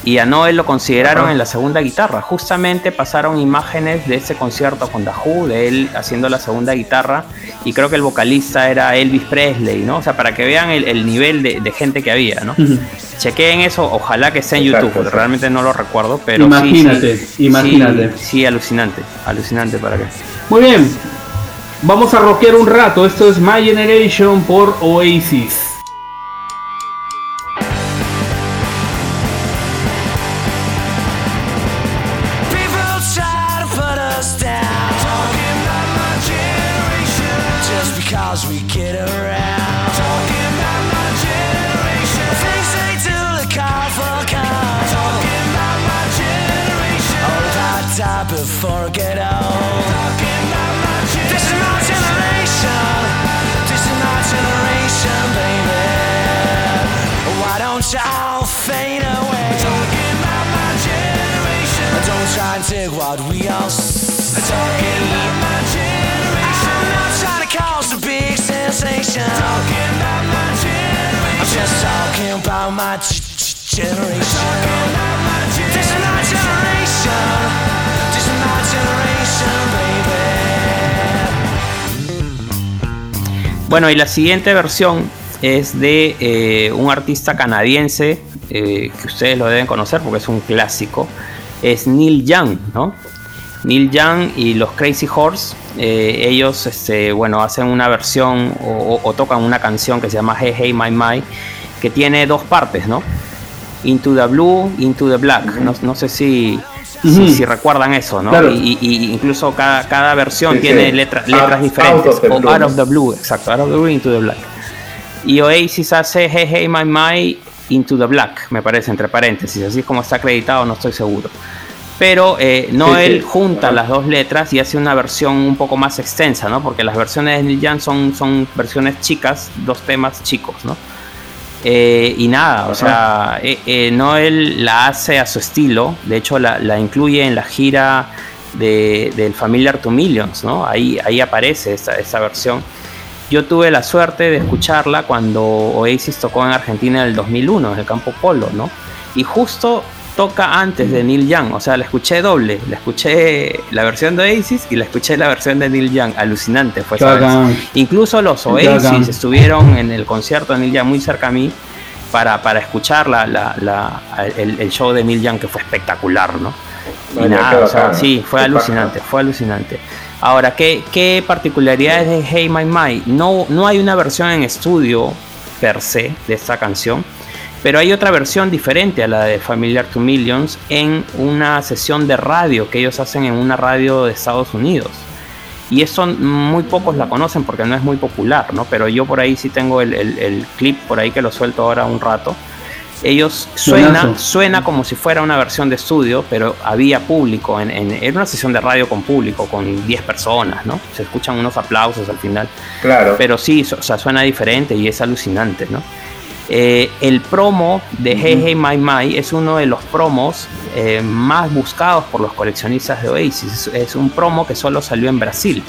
Speaker 3: Y a Noel lo consideraron en la segunda guitarra. Justamente pasaron imágenes de ese concierto con Dahu, de él haciendo la segunda guitarra, y creo que el vocalista era Elvis Presley, ¿no? O sea, para que vean el, nivel de, gente que había, ¿no? Chequeen eso, ojalá que esté en YouTube, realmente no lo recuerdo, pero
Speaker 2: imagínate, sí, imagínate.
Speaker 3: Sí, alucinante, alucinante para que.
Speaker 2: Muy bien, vamos a rockear un rato, esto es My Generation por Oasis.
Speaker 3: Bueno, y la siguiente versión es de eh, un artista canadiense eh, que ustedes lo deben conocer porque es un clásico. Es Neil Young, ¿no? Neil Young y los Crazy Horse, eh, ellos este, bueno, hacen una versión o, tocan una canción que se llama Hey Hey My My, que tiene dos partes, ¿no? Into the Blue, Into the Black. No, sé si, si, recuerdan eso, ¿no? Y, incluso cada, versión tiene letras diferentes. o Out of the Blue, exacto, Out of the Blue, Into the Black. Y Oasis hace Hey Hey My My, Into the Black, me parece, entre paréntesis. Así es como está acreditado, no estoy seguro pero eh, Noel junta las dos letras y hace una versión un poco más extensa, ¿no? Porque las versiones de Neil Young son, son versiones chicas, dos temas chicos, ¿no? Eh, y nada, o sea, eh, Noel la hace a su estilo, de hecho la, incluye en la gira de, del Familiar to Millions, ¿no? Ahí, ahí aparece esa, esa versión. Yo tuve la suerte de escucharla cuando Oasis tocó en Argentina en el 2001, en el campo Polo, ¿no? Y justo toca antes de Neil Young, o sea, la escuché doble, la escuché la versión de Oasis y la escuché la versión de Neil Young, alucinante fue Incluso los Oasis estuvieron en el concierto de Neil Young muy cerca a mí para, para escuchar el, show de Neil Young que fue espectacular, ¿no? Y nada, o sea, sí, fue alucinante, fue alucinante. Ahora, ¿qué, ¿qué particularidades de Hey My My? No, no hay una versión en estudio per se de esta canción pero hay otra versión diferente a la de Familiar to Millions en una sesión de radio que ellos hacen en una radio de Estados Unidos. Y eso muy pocos la conocen porque no es muy popular, ¿no? Pero yo por ahí sí tengo el, clip por ahí que lo suelto ahora un rato. Ellos suena, suena como si fuera una versión de estudio, pero había público, en, en, una sesión de radio con público, con 10 personas, ¿no? Se escuchan unos aplausos al final.
Speaker 4: Claro.
Speaker 3: Pero sí, o sea, suena diferente y es alucinante, ¿no? Eh, el promo de Hey Hey My My es uno de los promos eh, más buscados por los coleccionistas de Oasis. Es, un promo que solo salió en Brasil.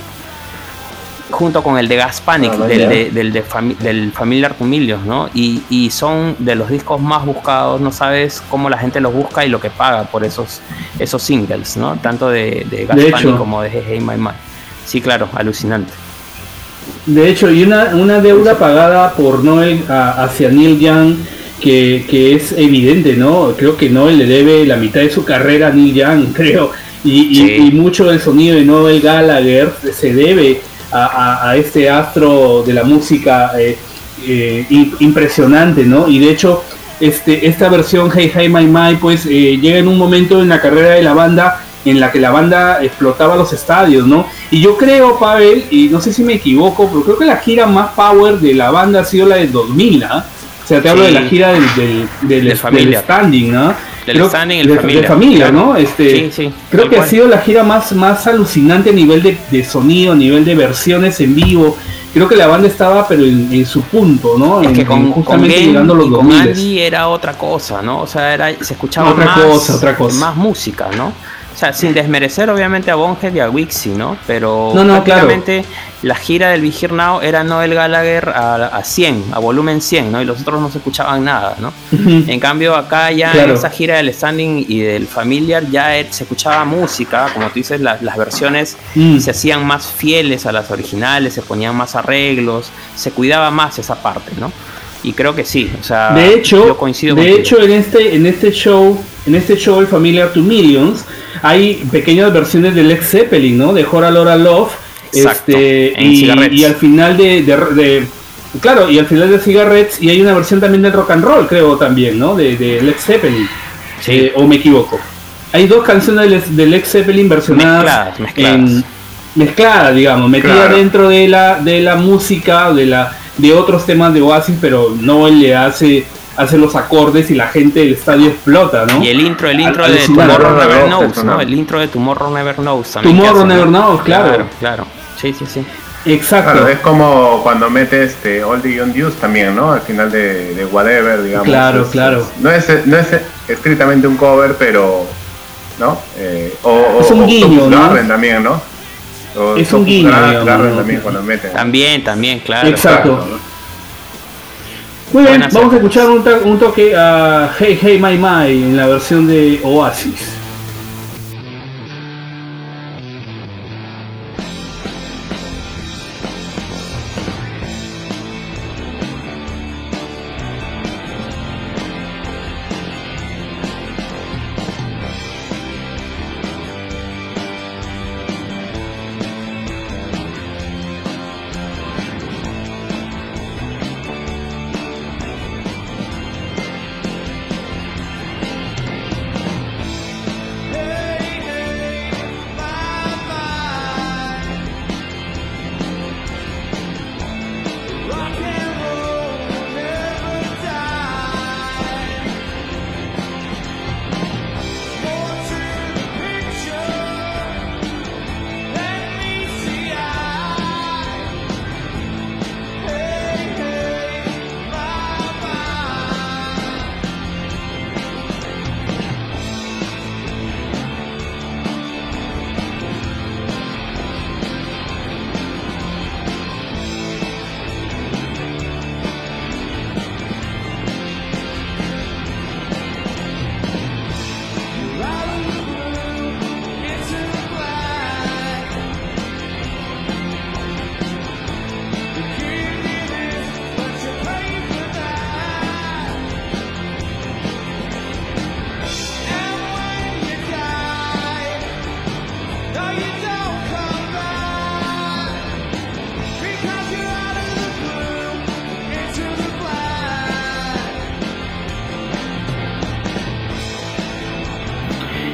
Speaker 3: Junto con el de Gas Panic, ah, del, del, Familiar Tumilios, ¿no? Y, son de los discos más buscados, no sabes cómo la gente los busca y lo que paga por esos, esos singles, ¿no? Tanto de, Gas Panic como de Hey Hey My My. Sí, claro, alucinante.
Speaker 2: De hecho, y una, una deuda pagada por Noel hacia Neil Young que, es evidente, ¿no? Creo que Noel le debe la mitad de su carrera a Neil Young, [LAUGHS] creo. Y, mucho del sonido de Noel Gallagher se debe a, este astro de la música eh, eh, impresionante, ¿no? Y de hecho, este, esta versión Hey Hey My My, pues eh, llega en un momento en la carrera de la banda en la que la banda explotaba los estadios, ¿no? Y yo creo, Pavel, y no sé si me equivoco, pero creo que la gira más power de la banda ha sido la del 2000, ¿ah? O sea, te hablo de la gira del, del, del, standing, ¿no?
Speaker 3: Del standing
Speaker 2: de, familia. familia ¿no? Este, sí, creo que ha sido la gira más, más alucinante a nivel de, sonido, a nivel de versiones en vivo. Creo que la banda estaba, pero en, su punto, ¿no?
Speaker 3: Es que con, justamente llegando los y con Andy era otra cosa, ¿no? O sea, era, se escuchaba
Speaker 2: otra cosa, otra cosa.
Speaker 3: más música, ¿no? O sea, sin desmerecer obviamente a Bonhead y a Wixie, ¿no? Pero
Speaker 2: no,
Speaker 3: la gira del Vigir Now era Noel Gallagher a, 100, a volumen 100, ¿no? Y los otros no se escuchaban nada, ¿no? En cambio acá ya en esa gira del Standing y del Familiar ya se escuchaba música, como tú dices, las versiones mm. se hacían más fieles a las originales, se ponían más arreglos, se cuidaba más esa parte, ¿no? Y creo que sí, o sea,
Speaker 2: de hecho, yo coincido De hecho, en este, en este show, en este show, el Familiar to Millions, hay pequeñas versiones del Led Zeppelin, ¿no? De Hora Lora Love. este, y, al final de, Claro, y al final de Cigarettes, y hay una versión también del rock and roll, creo también, ¿no? De, de Led Zeppelin. Sí. Eh, o me equivoco. Hay dos canciones de Led Zeppelin versionadas.
Speaker 3: Mezcladas,
Speaker 2: mezcladas. digamos, metidas dentro de la, de la música, de la de otros temas de Oasis, pero no le hace hace los acordes y la gente del estadio explota, ¿no?
Speaker 3: Y el intro, el intro de Tomorrow Never Knows, ¿no? El intro de Tomorrow Never Knows
Speaker 2: también. Tomorrow Never Knows, claro.
Speaker 3: Claro, Sí, sí, sí.
Speaker 2: Exacto.
Speaker 4: es como cuando metes este Oldie Young Deuce también, ¿no? Al final de, de Whatever, digamos.
Speaker 2: Claro, claro.
Speaker 4: no, es, no es estrictamente un cover, pero. ¿No? Eh, o,
Speaker 2: es un guiño,
Speaker 4: ¿no? también, ¿no?
Speaker 2: Es un guiño.
Speaker 4: también cuando meten.
Speaker 3: También, también, claro.
Speaker 2: Exacto. Muy bien, vamos a escuchar un, un toque a Hey Hey My My en la versión de Oasis.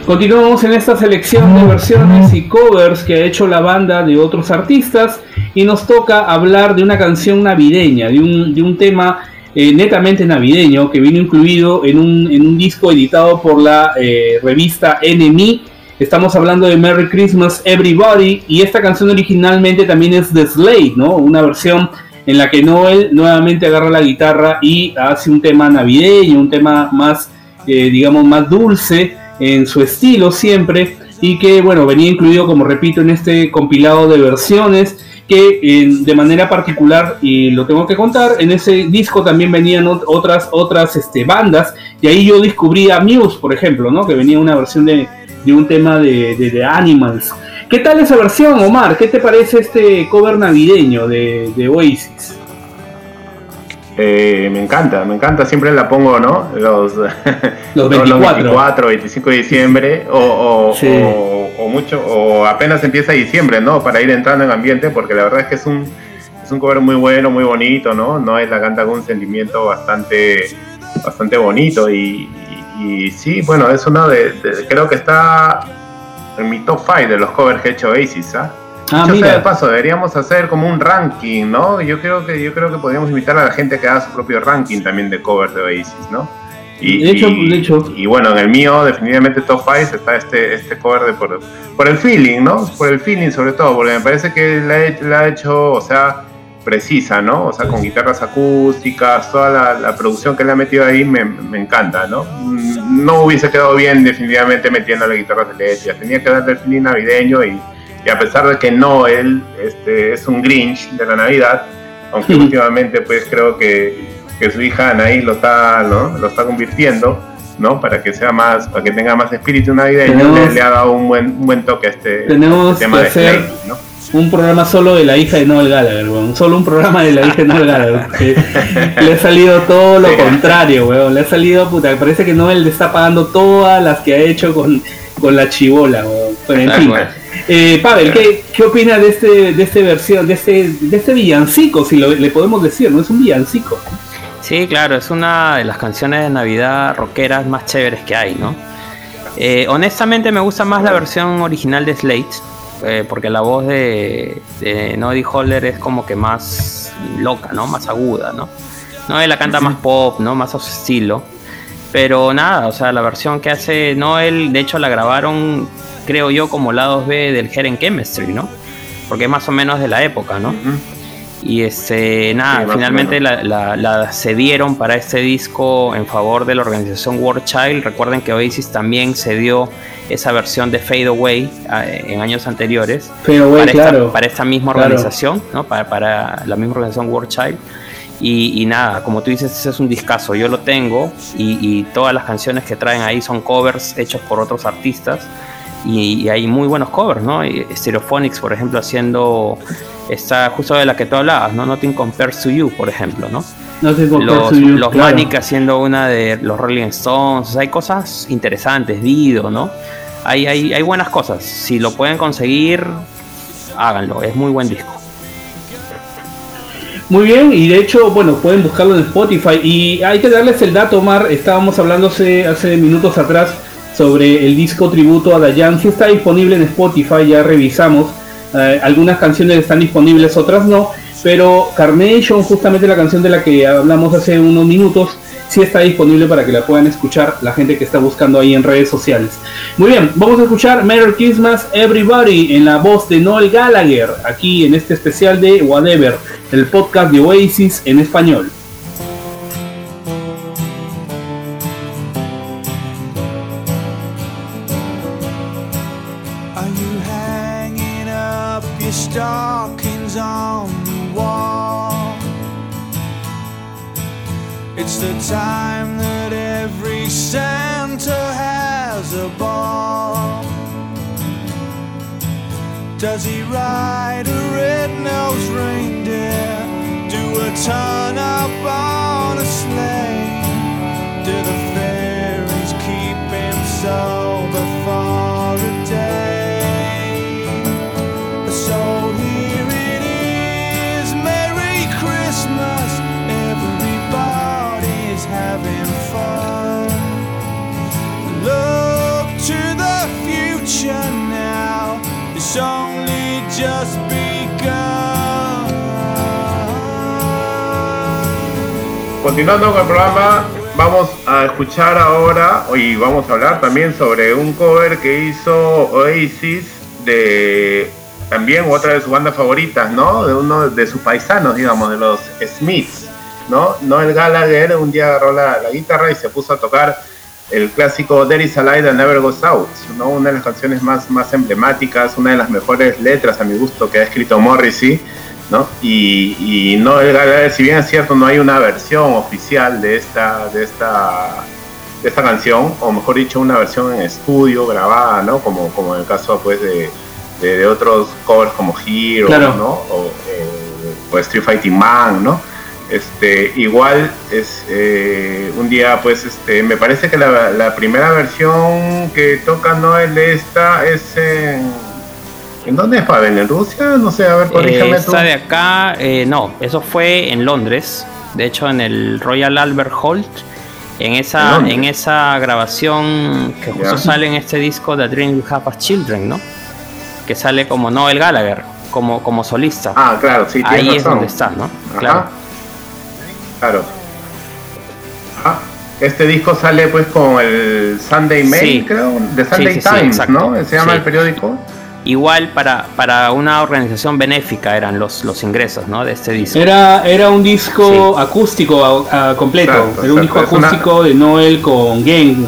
Speaker 2: Continuamos en esta selección de versiones y covers que ha hecho la banda de otros artistas y nos toca hablar de una canción navideña, de un, de un tema eh, netamente navideño que vino incluido en un, en un disco editado por la eh, revista NME. Estamos hablando de Merry Christmas Everybody y esta canción originalmente también es de Slade, ¿no? Una versión en la que Noel nuevamente agarra la guitarra y hace un tema navideño, un tema más, eh, digamos, más dulce en su estilo siempre y que, bueno, venía incluido, como repito, en este compilado de versiones que de manera particular, y lo tengo que contar, en ese disco también venían otras, otras este, bandas, y ahí yo descubrí a Muse, por ejemplo, ¿no? que venía una versión de, un tema de, de, Animals. ¿Qué tal esa versión, Omar? ¿Qué te parece este cover navideño de, de Oasis?
Speaker 4: Eh, me encanta, me encanta, siempre la pongo, ¿no? Los, [LAUGHS]
Speaker 2: los 24.
Speaker 4: 25 de diciembre o, o, mucho, o apenas empieza diciembre, ¿no? Para ir entrando en ambiente, porque la verdad es que es un, es un cover muy bueno, muy bonito, ¿no? No es la canta con un sentimiento bastante, bastante bonito y, y, sí, bueno, es uno de, creo que está en mi top 5 de los covers que he hecho Oasis, ¿ah? Ah, mira. de paso, deberíamos hacer como un ranking, ¿no? Yo creo que yo creo que podríamos invitar a la gente que haga su propio ranking también de covers de Oasis, ¿no?
Speaker 2: Y, de hecho, de hecho.
Speaker 4: Y, bueno, en el mío definitivamente top 5 está este, este cover de por, por el feeling, ¿no? Por el feeling sobre todo, porque me parece que la, ha hecho, o sea, precisa, ¿no? O sea, con guitarras acústicas, toda la, producción que le ha metido ahí me, me, encanta, ¿no? No hubiese quedado bien definitivamente metiendo la guitarra eléctricas, tenía que darle el feeling navideño y y a pesar de que no, él este, es un Grinch de la Navidad, aunque últimamente pues creo que, que, su hija Anaí lo está, ¿no? lo está convirtiendo, ¿no? Para que sea más, para que tenga más espíritu navideño, le, ha dado un buen, un buen toque a este,
Speaker 2: tenemos tema que hacer Un programa solo de la hija de Noel Gallagher, weón. Solo un programa de la hija de Noel Gallagher. [LAUGHS] le ha salido todo lo contrario, weón. Le ha salido, puta, parece que Noel le está pagando todas las que ha hecho con, con la chivola, weón. Pero en fin. Eh, Pavel, ¿qué, ¿qué opina de este, de este versión, de este, de este villancico, si le podemos decir, ¿no? Es un villancico.
Speaker 3: Sí, claro, es una de las canciones de Navidad rockeras más chéveres que hay, ¿no? Eh, honestamente me gusta más la versión original de Slate, eh, porque la voz de, de Noddy Holler es como que más loca, ¿no? Más aguda, ¿no? No, él la canta más pop, ¿no? Más a su estilo. Pero nada, o sea, la versión que hace Noel, de hecho la grabaron creo yo, como lados B del Heren Chemistry, ¿no? Porque es más o menos de la época, ¿no? Y este, nada, finalmente la, cedieron para este disco en favor de la organización War Child. Recuerden que Oasis también cedió esa versión de Fade Away ah, en años anteriores
Speaker 2: para, esta,
Speaker 3: para, esta, misma organización, ¿no? Para, para, la misma organización War Child. Y, nada, como tú dices, ese es un discazo. Yo lo tengo y, y todas las canciones que traen ahí son covers hechos por otros artistas y, hay muy buenos covers, ¿no? Stereophonics, por ejemplo, haciendo esta justo de la que tú hablabas, ¿no? Nothing Compares to You, por ejemplo, ¿no?
Speaker 2: los,
Speaker 3: to you, los Manic haciendo una de los Rolling Stones, hay cosas interesantes, Dido, ¿no? Hay, hay, hay buenas cosas. Si lo pueden conseguir, háganlo, es muy buen disco.
Speaker 2: Muy bien, y de hecho, bueno, pueden buscarlo en Spotify. Y hay que darles el dato, Omar. Estábamos hablando hace minutos atrás sobre el disco tributo a Dayan. Si está disponible en Spotify, ya revisamos. Eh, algunas canciones están disponibles, otras no. Pero Carnation, justamente la canción de la que hablamos hace unos minutos, sí está disponible para que la puedan escuchar la gente que está buscando ahí en redes sociales. Muy bien, vamos a escuchar Merry Christmas Everybody en la voz de Noel Gallagher, aquí en este especial de Whatever, el podcast de Oasis en español.
Speaker 4: Continuando con el programa, vamos a escuchar ahora y vamos a hablar también sobre un cover que hizo Oasis de también otra de sus bandas favoritas, ¿no? De uno de sus paisanos, digamos, de los Smiths, ¿no? Noel Gallagher un día agarró la, guitarra y se puso a tocar el clásico There is a Light That Never Goes Out, ¿no? Una de las canciones más, más emblemáticas, una de las mejores letras a mi gusto que ha escrito Morrissey, ¿no? Y, y Gallagher, si bien es cierto, no hay una versión oficial de esta, de esta de esta canción, o mejor dicho, una versión en estudio grabada, ¿no? Como, como en el caso pues de, de, otros covers como Hero, ¿no? O, eh, Street Fighting Man, ¿no? Este, igual es eh, un día, pues, este, me parece que la, primera versión que toca Noel de esta es en, ¿en dónde es Pavel? ¿En Rusia? No sé, a ver, corrígeme
Speaker 3: eh, Esta de acá, no, eso fue en Londres, de hecho en el Royal Albert Hall en esa, en esa grabación que justo sale en este disco de Dream You Have as Children, ¿no? Que sale como Noel Gallagher, como, como solista.
Speaker 4: Ah, claro, sí,
Speaker 3: Ahí es donde está, ¿no? Claro.
Speaker 4: Claro. Este disco sale pues con el Sunday Mail, creo, de Sunday Times, ¿no? Se llama el periódico.
Speaker 3: Igual para, para una organización benéfica eran los, los ingresos ¿no? de este disco.
Speaker 2: Era, era un disco acústico completo, era un disco acústico de Noel con Gang.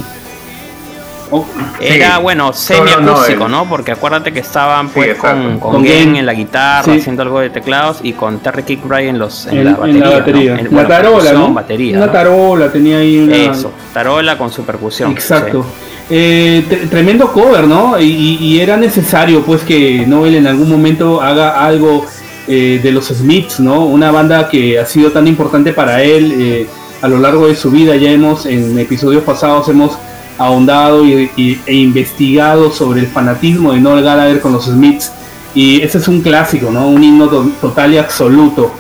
Speaker 3: Oh, era bueno, semi acústico, ¿no? Porque acuérdate que estaban pues con, con, en la guitarra, haciendo algo de teclados y con Terry Kickbray en los en, la batería.
Speaker 2: la, batería. la tarola, ¿no?
Speaker 3: Batería,
Speaker 2: una tarola tenía ahí una...
Speaker 3: Eso, tarola con su percusión.
Speaker 2: Exacto. Eh, tremendo cover, ¿no? Y, era necesario, pues, que Noel en algún momento haga algo eh, de los Smiths, ¿no? Una banda que ha sido tan importante para él eh, a lo largo de su vida. Ya hemos, en episodios pasados, hemos ahondado y, e investigado sobre el fanatismo de Noel Gallagher con los Smiths. Y ese es un clásico, ¿no? Un himno total y absoluto.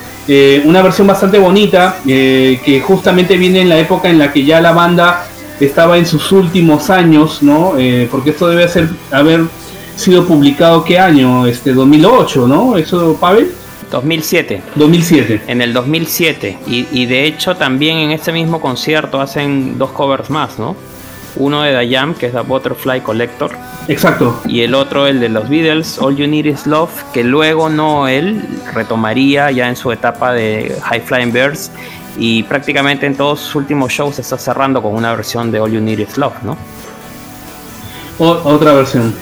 Speaker 2: una versión bastante bonita, que justamente viene en la época en la que ya la banda estaba en sus últimos años, ¿no? Eh, porque esto debe ser, haber sido publicado qué año, este 2008, ¿no? Eso, Pavel.
Speaker 3: 2007.
Speaker 2: 2007.
Speaker 3: En el 2007. Y, y, de hecho también en este mismo concierto hacen dos covers más, ¿no? Uno de Dayam, que es The Butterfly Collector.
Speaker 2: Exacto.
Speaker 3: Y el otro, el de los Beatles, All You Need Is Love, que luego no él retomaría ya en su etapa de High Flying Birds y prácticamente en todos sus últimos shows está cerrando con una versión de All You Need Is Love, ¿no?
Speaker 2: otra versión.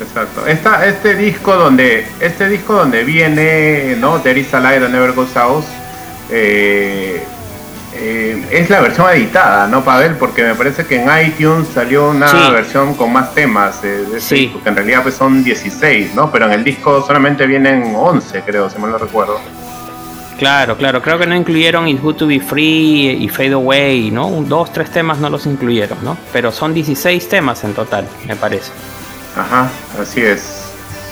Speaker 4: Exacto. Esta, este disco donde este disco donde viene, ¿no? There is a light that never goes out. Eh, eh, es la versión editada, ¿no, Pavel? Porque me parece que en iTunes salió una versión con más temas de, sí. que en realidad pues son 16, ¿no? Pero en el disco solamente vienen 11, creo, si mal no recuerdo.
Speaker 3: Claro, claro, creo que no incluyeron It's Good to Be Free y Fade Away, ¿no? Dos, tres temas no los incluyeron, ¿no? Pero son 16 temas en total, me parece.
Speaker 4: Ajá, así es.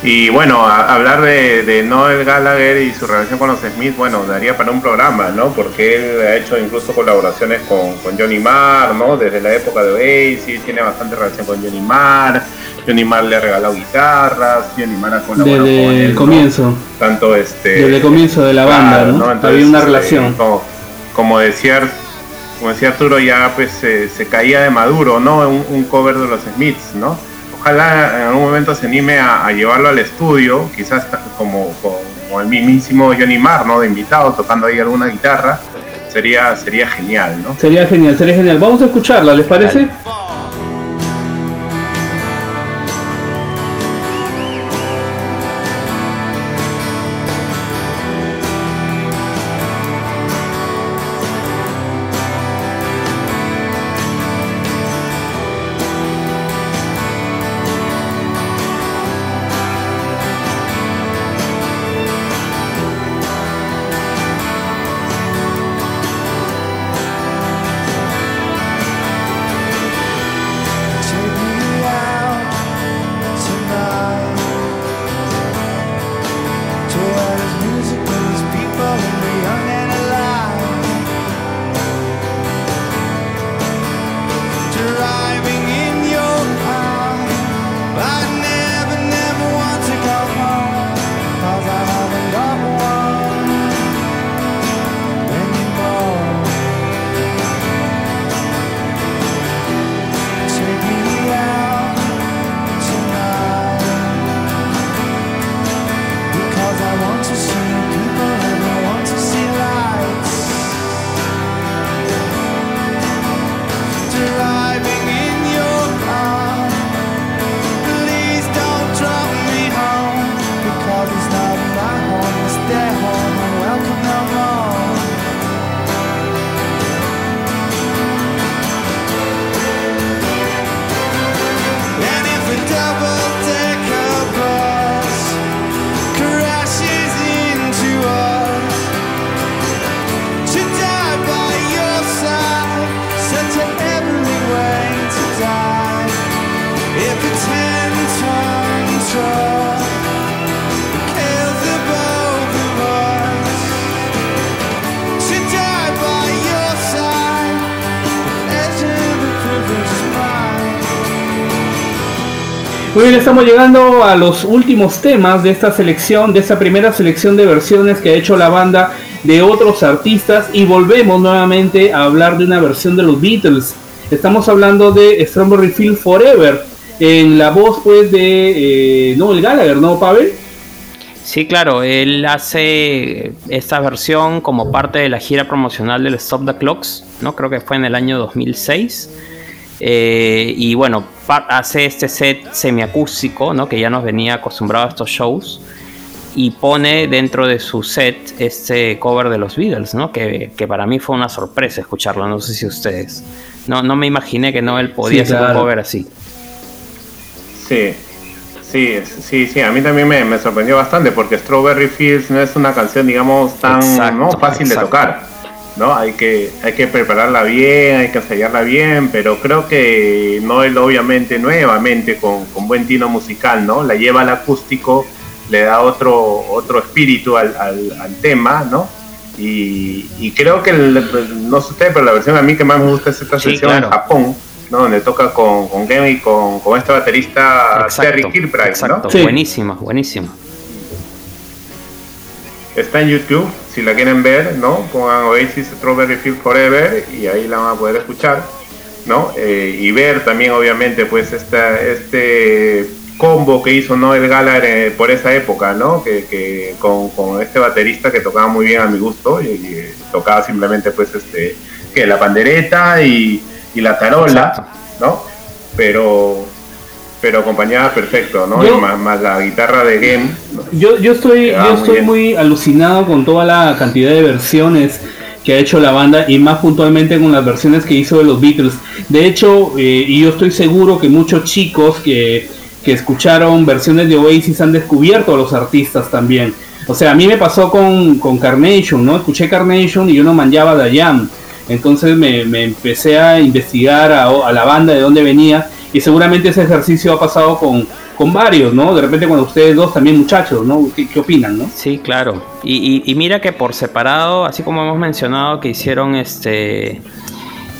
Speaker 4: Y bueno, hablar de, Noel Gallagher y su relación con los Smith, bueno, daría para un programa, ¿no? Porque él ha hecho incluso colaboraciones con, con Johnny Marr, ¿no? Desde la época de Oasis, tiene bastante relación con Johnny Marr. Johnny Marr le ha regalado guitarras, Johnny Marr ha colaborado
Speaker 2: Desde con el comienzo.
Speaker 4: Tanto este.
Speaker 2: Desde el comienzo de la banda, ¿no? Había una este, relación.
Speaker 4: como, decía, como decía Arturo, ya pues se caía de maduro, ¿no? Un, cover de los Smiths, ¿no? Ojalá en algún momento se anime a, llevarlo al estudio, quizás como, como, el mismísimo Johnny Marr, ¿no? De invitado, tocando ahí alguna guitarra. Sería, sería genial, ¿no?
Speaker 2: Sería genial, sería genial. Vamos a escucharla, ¿les parece? Muy bien, estamos llegando a los últimos temas de esta selección, de esta primera selección de versiones que ha hecho la banda de otros artistas y volvemos nuevamente a hablar de una versión de los Beatles. Estamos hablando de Strawberry Field Forever, en la voz pues de eh, Noel Gallagher, ¿no, Pavel?
Speaker 3: Sí, claro, él hace esta versión como parte de la gira promocional del Stop the Clocks, ¿no? Creo que fue en el año 2006. Eh, y bueno, hace este set semiacústico, ¿no? Que ya nos venía acostumbrado a estos shows. Y pone dentro de su set este cover de los Beatles, ¿no? Que, para mí fue una sorpresa escucharlo, no sé si ustedes. No, no me imaginé que no él podía hacer un cover así.
Speaker 4: Sí, Sí, sí, sí, a mí también me, sorprendió bastante porque Strawberry Fields no es una canción, digamos, tan fácil de tocar. ¿No? Hay que, hay que prepararla bien, hay que ensayarla bien, pero creo que Noel obviamente nuevamente con, buen tino musical, ¿no? La lleva al acústico, le da otro, otro espíritu al, tema, ¿no? Y, creo que, no sé usted, pero la versión a mí que más me gusta es esta sesión en Japón, donde toca con, con Game y con, con este baterista Terry Kilbride. Exacto,
Speaker 3: buenísima, buenísima.
Speaker 4: Está en YouTube, si la quieren ver, ¿no? Pongan Oasis Strawberry Field Forever y ahí la van a poder escuchar, ¿no? Eh, y ver también, obviamente, pues esta, este combo que hizo Noel Gallagher eh, por esa época, ¿no? Que, que con, con, este baterista que tocaba muy bien a mi gusto y, tocaba simplemente, pues, este, que la pandereta y y la tarola, ¿no? Pero pero acompañada perfecto, ¿no? y más, la guitarra de Game.
Speaker 2: Yo, yo estoy, yo estoy muy alucinado con toda la cantidad de versiones que ha hecho la banda y más puntualmente con las versiones que hizo de los Beatles. De hecho, eh, y yo estoy seguro que muchos chicos que, que, escucharon versiones de Oasis han descubierto a los artistas también. O sea, a mí me pasó con, con Carnation, ¿no? Escuché Carnation y yo no manchaba de Jam entonces me, empecé a investigar a, la banda de dónde venía y seguramente ese ejercicio ha pasado con, con varios, ¿no? De repente cuando ustedes dos también muchachos, ¿no? ¿Qué, opinan, no?
Speaker 3: Sí, claro. Y, mira que por separado, así como hemos mencionado que hicieron este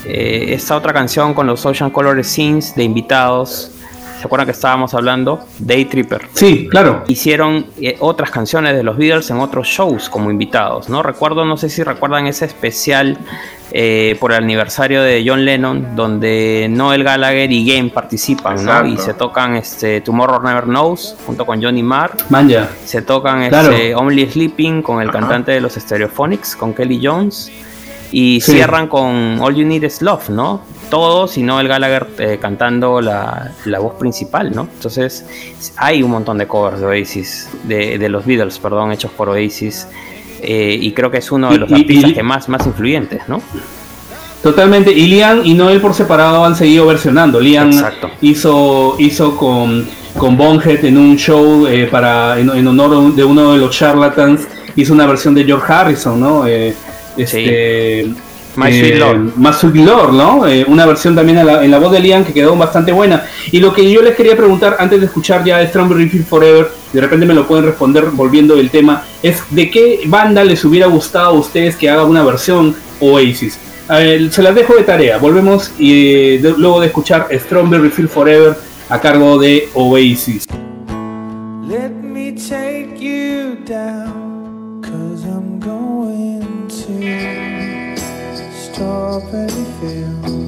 Speaker 3: eh, esta otra canción con los Ocean Color Scenes de invitados, ¿Se acuerdan que estábamos hablando? Day Tripper.
Speaker 2: Sí, claro.
Speaker 3: Hicieron eh, otras canciones de los Beatles en otros shows como invitados, ¿no? Recuerdo, no sé si recuerdan ese especial eh, por el aniversario de John Lennon, donde Noel Gallagher y Game participan, ¿no? Y se tocan este Tomorrow Never Knows junto con Johnny Marr.
Speaker 2: Manja.
Speaker 3: Se tocan este, Only Sleeping con el cantante de los Stereophonics, con Kelly Jones. Y cierran con All You Need Is Love, ¿no? Todos y Noel Gallagher eh, cantando la, voz principal, ¿no? Entonces hay un montón de covers de Oasis, de, de los Beatles, perdón, hechos por Oasis. Eh, y creo que es uno de los artistas que más, más influyentes, ¿no?
Speaker 2: Totalmente, y Liam y Noel por separado han seguido versionando. Liam hizo hizo con, con Bonhead en un show eh, para en, honor de uno de los charlatans, hizo una versión de George Harrison, ¿no? Eh, este,
Speaker 3: My Sweet Lord.
Speaker 2: Más Lord, ¿no? una versión también en la, voz de Liam que quedó bastante buena. Y lo que yo les quería preguntar antes de escuchar ya Strawberry Field Forever, de repente me lo pueden responder volviendo del tema, es de qué banda les hubiera gustado a ustedes que haga una versión Oasis. se las dejo de tarea, volvemos y luego de escuchar Strawberry Field Forever a cargo de Oasis. Let me take you down, Nothing is real.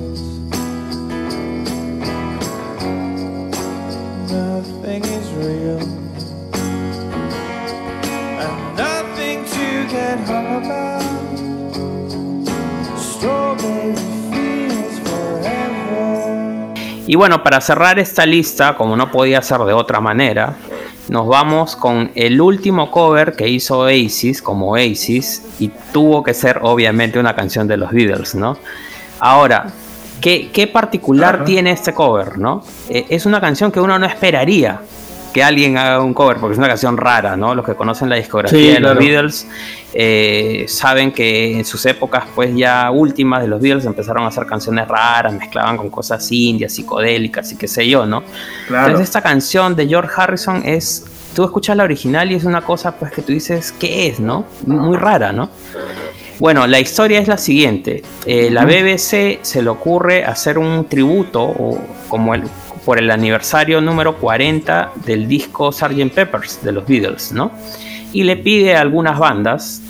Speaker 3: Y bueno, para cerrar esta lista, como no podía ser de otra manera, nos vamos con el último cover que hizo Oasis como Oasis y tuvo que ser obviamente una canción de los Beatles, ¿no? Ahora, ¿qué, particular tiene este cover, no? Eh, es una canción que uno no esperaría que alguien haga un cover, porque es una canción rara, ¿no? Los que conocen la discografía de los Beatles eh, saben que en sus épocas, pues ya últimas de los Beatles empezaron a hacer canciones raras, mezclaban con cosas indias, psicodélicas y qué sé yo, ¿no? Entonces esta canción de George Harrison es, tú escuchas la original y es una cosa pues que tú dices, ¿qué es, no? Muy rara, ¿no? Bueno, la historia es la siguiente. Eh, la BBC se le ocurre hacer un tributo, o como el, por el aniversario número 40 del disco Sgt. Peppers de los Beatles, ¿no? Y le pide a algunas bandas,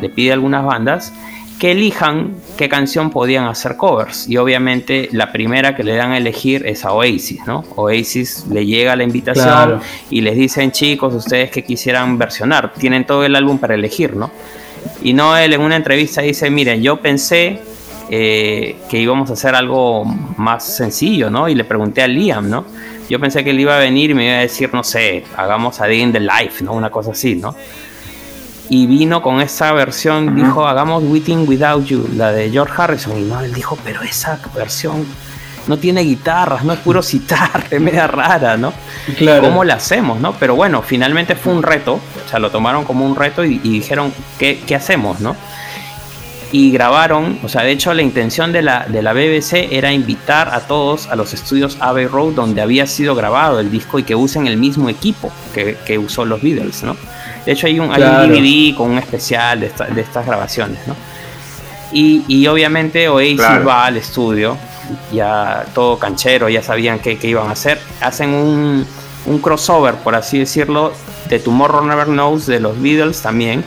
Speaker 3: le pide a algunas bandas que elijan qué canción podían hacer covers. Y obviamente la primera que le dan a elegir es a Oasis, ¿no? Oasis le llega la invitación y les dicen, chicos, ustedes que quisieran versionar, tienen todo el álbum para elegir, ¿no? Y Noel en una entrevista dice, miren, yo pensé eh, que íbamos a hacer algo más sencillo, ¿no? Y le pregunté a Liam, ¿no? Yo pensé que él iba a venir y me iba a decir, no sé, hagamos a Day in the Life, ¿no? Una cosa así, ¿no? y vino con esa versión, dijo, hagamos Waiting Without You, la de George Harrison. Y no, él dijo, pero esa versión no tiene guitarras, no es puro citar, [LAUGHS] es media rara, ¿no? Claro. ¿Cómo la hacemos, no? Pero bueno, finalmente fue un reto, o sea, lo tomaron como un reto y, dijeron, ¿qué, ¿qué, hacemos, no? Y grabaron, o sea, de hecho la intención de la, de la BBC era invitar a todos a los estudios Abbey Road donde había sido grabado el disco y que usen el mismo equipo que, que usó los Beatles, ¿no? De hecho hay un, DVD con un especial de, estas grabaciones, ¿no? Y, obviamente Oasis va al estudio, ya todo canchero, ya sabían qué, iban a hacer. Hacen un, crossover, por así decirlo, de Tomorrow Never Knows de los Beatles también,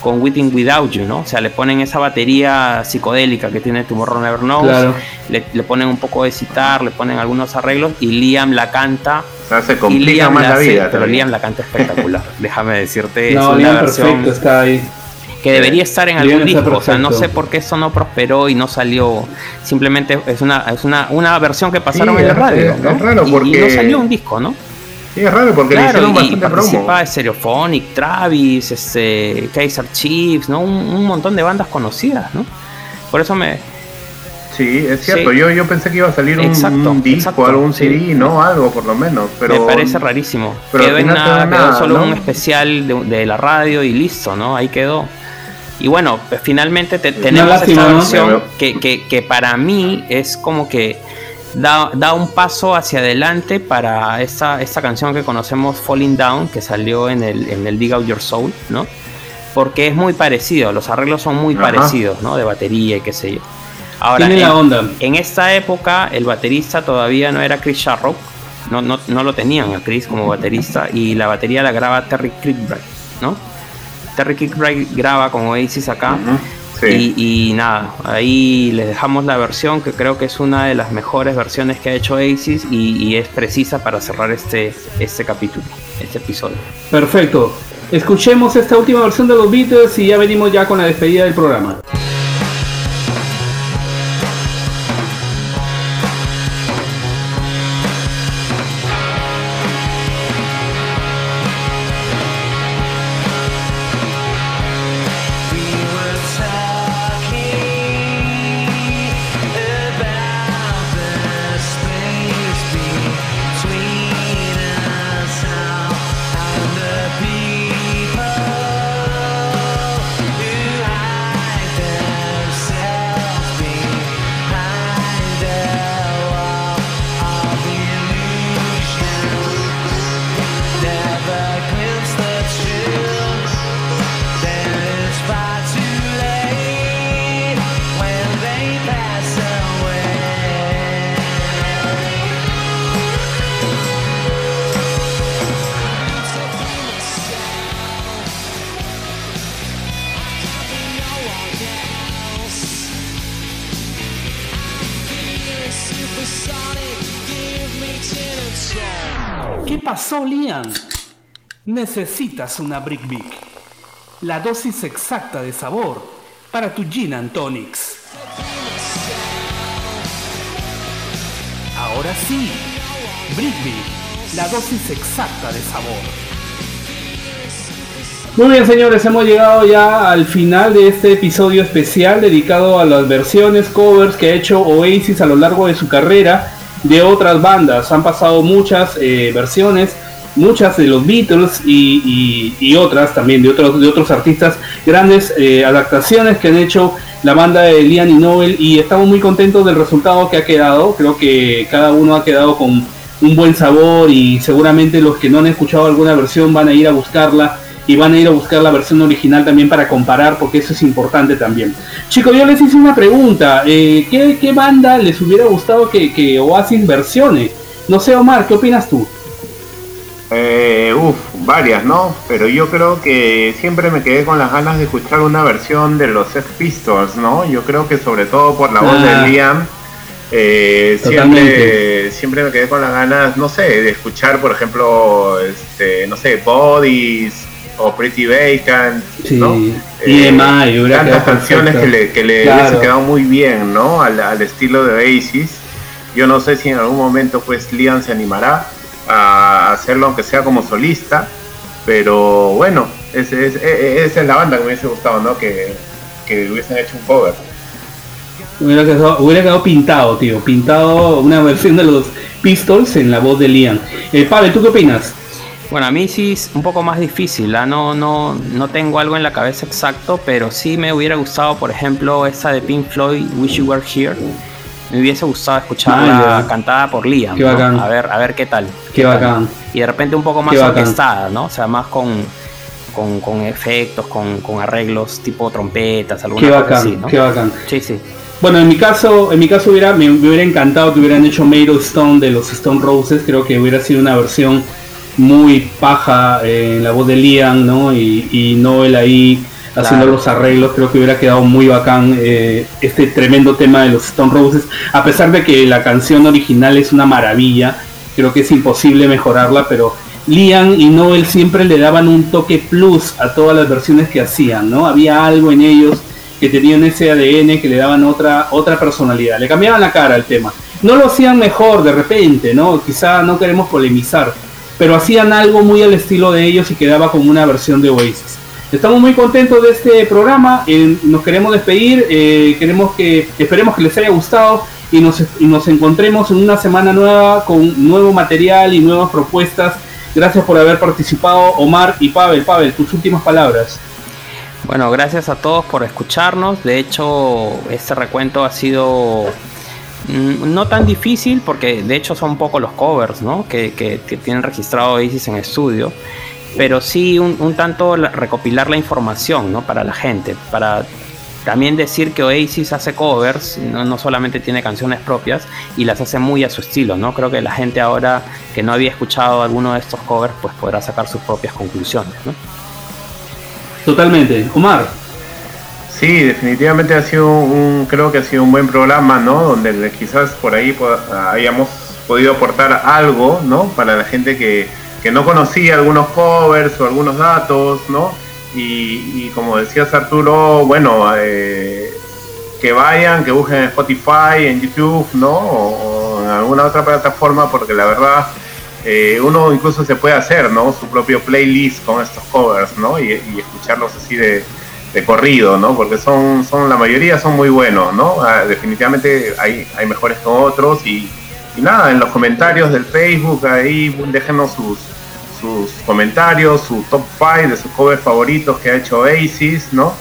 Speaker 3: con Waiting Without You, ¿no? O sea, le ponen esa batería psicodélica que tiene Tomorrow Never Knows, le, le, ponen un poco de citar, le ponen algunos arreglos y Liam la canta
Speaker 4: se complica más la vida.
Speaker 3: Pero Liam la canta espectacular. [LAUGHS] Déjame decirte.
Speaker 2: No, es Liam perfecto, está ahí.
Speaker 3: Que debería estar en algún disco. O sea, no sé por qué eso no prosperó y no salió. Simplemente es una, es una, una versión que pasaron en la radio. ¿no? Es raro porque... y, no salió un disco, ¿no?
Speaker 4: Sí, es raro porque
Speaker 3: claro, le hicieron bastante y promo. Stereophonic, Travis, este, Kaiser Chiefs, ¿no? Un, un montón de bandas conocidas, ¿no? Por eso me,
Speaker 4: Sí, es cierto. Yo, yo pensé que iba a salir un, disco, algún CD, no algo por lo menos. Pero,
Speaker 3: Me parece rarísimo. Pero quedó, en nada, quedó solo un especial de, la radio y listo, ¿no? Ahí quedó. Y bueno, pues finalmente tenemos esta versión que, que, que, para mí es como que da, da, un paso hacia adelante para esta, esta canción que conocemos, Falling Down, que salió en el, en el Dig Out Your Soul, ¿no? Porque es muy parecido, los arreglos son muy parecidos, ¿no? De batería y qué sé yo. Ahora, en, la onda. en esta época el baterista todavía no era Chris Sharrock, no, no, no lo tenían a Chris como baterista y la batería la graba Terry Kirkbride, ¿no? Terry Kirkbride graba con Oasis acá y, nada, ahí les dejamos la versión que creo que es una de las mejores versiones que ha hecho y, y es precisa para cerrar este, este capítulo, este episodio.
Speaker 2: Perfecto. Escuchemos esta última versión de los Beatles y ya venimos ya con la despedida del programa. Necesitas una Brick Big. La dosis exacta de sabor para tu Gin and Tonics. Ahora sí, Brick Big, la dosis exacta de sabor. Muy bien señores, hemos llegado ya al final de este episodio especial dedicado a las versiones covers que ha hecho Oasis a lo largo de su carrera de otras bandas. Han pasado muchas eh, versiones muchas de los Beatles y, otras también de otros, de otros artistas, grandes eh, adaptaciones que han hecho la banda de Liam y Noel y estamos muy contentos del resultado que ha quedado. Creo que cada uno ha quedado con un buen sabor y seguramente los que no han escuchado alguna versión van a ir a buscarla y van a ir a buscar la versión original también para comparar porque eso es importante también. Chicos, yo les hice una pregunta. Eh, ¿qué, banda les hubiera gustado que, que Oasis versione? No sé, Omar, ¿qué opinas tú?
Speaker 4: Eh, uf, varias, ¿no? Pero yo creo que siempre me quedé con las ganas de escuchar una versión de los Sex Pistols, ¿no? Yo creo que sobre todo por la voz de ah. Liam, eh, siempre, siempre me quedé con las ganas, no sé, de escuchar, por ejemplo, este, no sé, Bodies o Pretty Bacon, ¿no?
Speaker 2: Y demás,
Speaker 4: eh, tantas canciones que le, que le quedado muy bien, ¿no? Al, al estilo de Oasis. Yo no sé si en algún momento pues Liam se animará a hacerlo aunque sea como solista, pero bueno, esa es, la banda que me hubiese gustado, ¿no? Que, que hubiesen hecho un cover.
Speaker 2: Hubiera quedado, pintado, tío, pintado una [LAUGHS] versión de los Pistols en la voz de Liam. Eh, Pavel, ¿tú qué opinas?
Speaker 3: Bueno, a mí sí es un poco más difícil, ¿ah? no, no, no tengo algo en la cabeza exacto, pero sí me hubiera gustado, por ejemplo, esa de Pink Floyd, Wish You Were Here me hubiese gustado escucharla cantada por Liam. A ver, a ver qué tal.
Speaker 2: Qué, bacán.
Speaker 3: Y de repente un poco más orquestada, ¿no? O sea, más con, con, efectos, con, arreglos tipo trompetas, alguna
Speaker 2: qué bacán, así, ¿no? Qué bacán.
Speaker 3: Sí, sí.
Speaker 2: Bueno, en mi caso, en mi caso hubiera, me, hubiera encantado que hubieran hecho Made of Stone de los Stone Roses. Creo que hubiera sido una versión muy paja eh, en la voz de Liam, ¿no? Y, y Noel ahí haciendo los arreglos, creo que hubiera quedado muy bacán eh, este tremendo tema de los Stone Roses, a pesar de que la canción original es una maravilla, creo que es imposible mejorarla, pero Liam y Noel siempre le daban un toque plus a todas las versiones que hacían, ¿no? Había algo en ellos que tenían ese ADN que le daban otra, otra personalidad, le cambiaban la cara al tema. No lo hacían mejor de repente, ¿no? Quizá no queremos polemizar, pero hacían algo muy al estilo de ellos y quedaba como una versión de Oasis. Estamos muy contentos de este programa, eh, nos queremos despedir, eh, queremos que esperemos que les haya gustado y nos, y nos encontremos en una semana nueva con nuevo material y nuevas propuestas. Gracias por haber participado, Omar y Pavel. Pavel, tus últimas palabras.
Speaker 3: Bueno, gracias a todos por escucharnos. De hecho, este recuento ha sido mm, no tan difícil porque de hecho son un poco los covers ¿no? que, que, tienen registrado Isis en estudio pero sí un, tanto recopilar la información ¿no? para la gente, para también decir que Oasis hace covers, no, solamente tiene canciones propias y las hace muy a su estilo, ¿no? Creo que la gente ahora que no había escuchado alguno de estos covers, pues podrá sacar sus propias conclusiones, ¿no?
Speaker 2: Totalmente. Omar.
Speaker 4: Sí, definitivamente ha sido un, creo que ha sido un buen programa, ¿no? Donde quizás por ahí hayamos podido aportar algo, ¿no? Para la gente que, que no conocía algunos covers o algunos datos, ¿no? Y, como decías Arturo, bueno, eh, que vayan, que busquen en Spotify, en YouTube, ¿no? O, en alguna otra plataforma, porque la verdad eh, uno incluso se puede hacer, ¿no? Su propio playlist con estos covers, ¿no? Y, escucharlos así de, corrido, ¿no? Porque son, son, la mayoría son muy buenos, ¿no? Ah, definitivamente hay, hay mejores que otros y, y nada, en los comentarios del Facebook ahí déjenos sus, sus comentarios, su top 5 de sus covers favoritos que ha hecho Oasis, ¿no?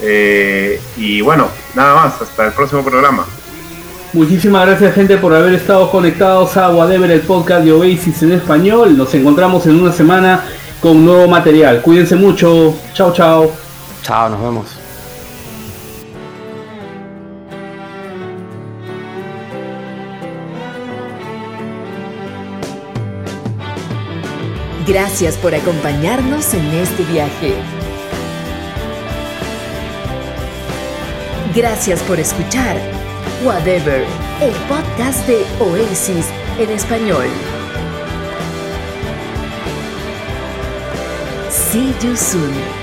Speaker 4: Eh, y bueno, nada más, hasta el próximo programa.
Speaker 2: Muchísimas gracias gente por haber estado conectados a Whatever, el podcast de Oasis en español. Nos encontramos en una semana con nuevo material. Cuídense mucho. Chao, chao.
Speaker 3: Chao, nos vemos.
Speaker 1: Gracias por acompañarnos en este viaje. Gracias por escuchar Whatever, el podcast de Oasis en español. See you soon.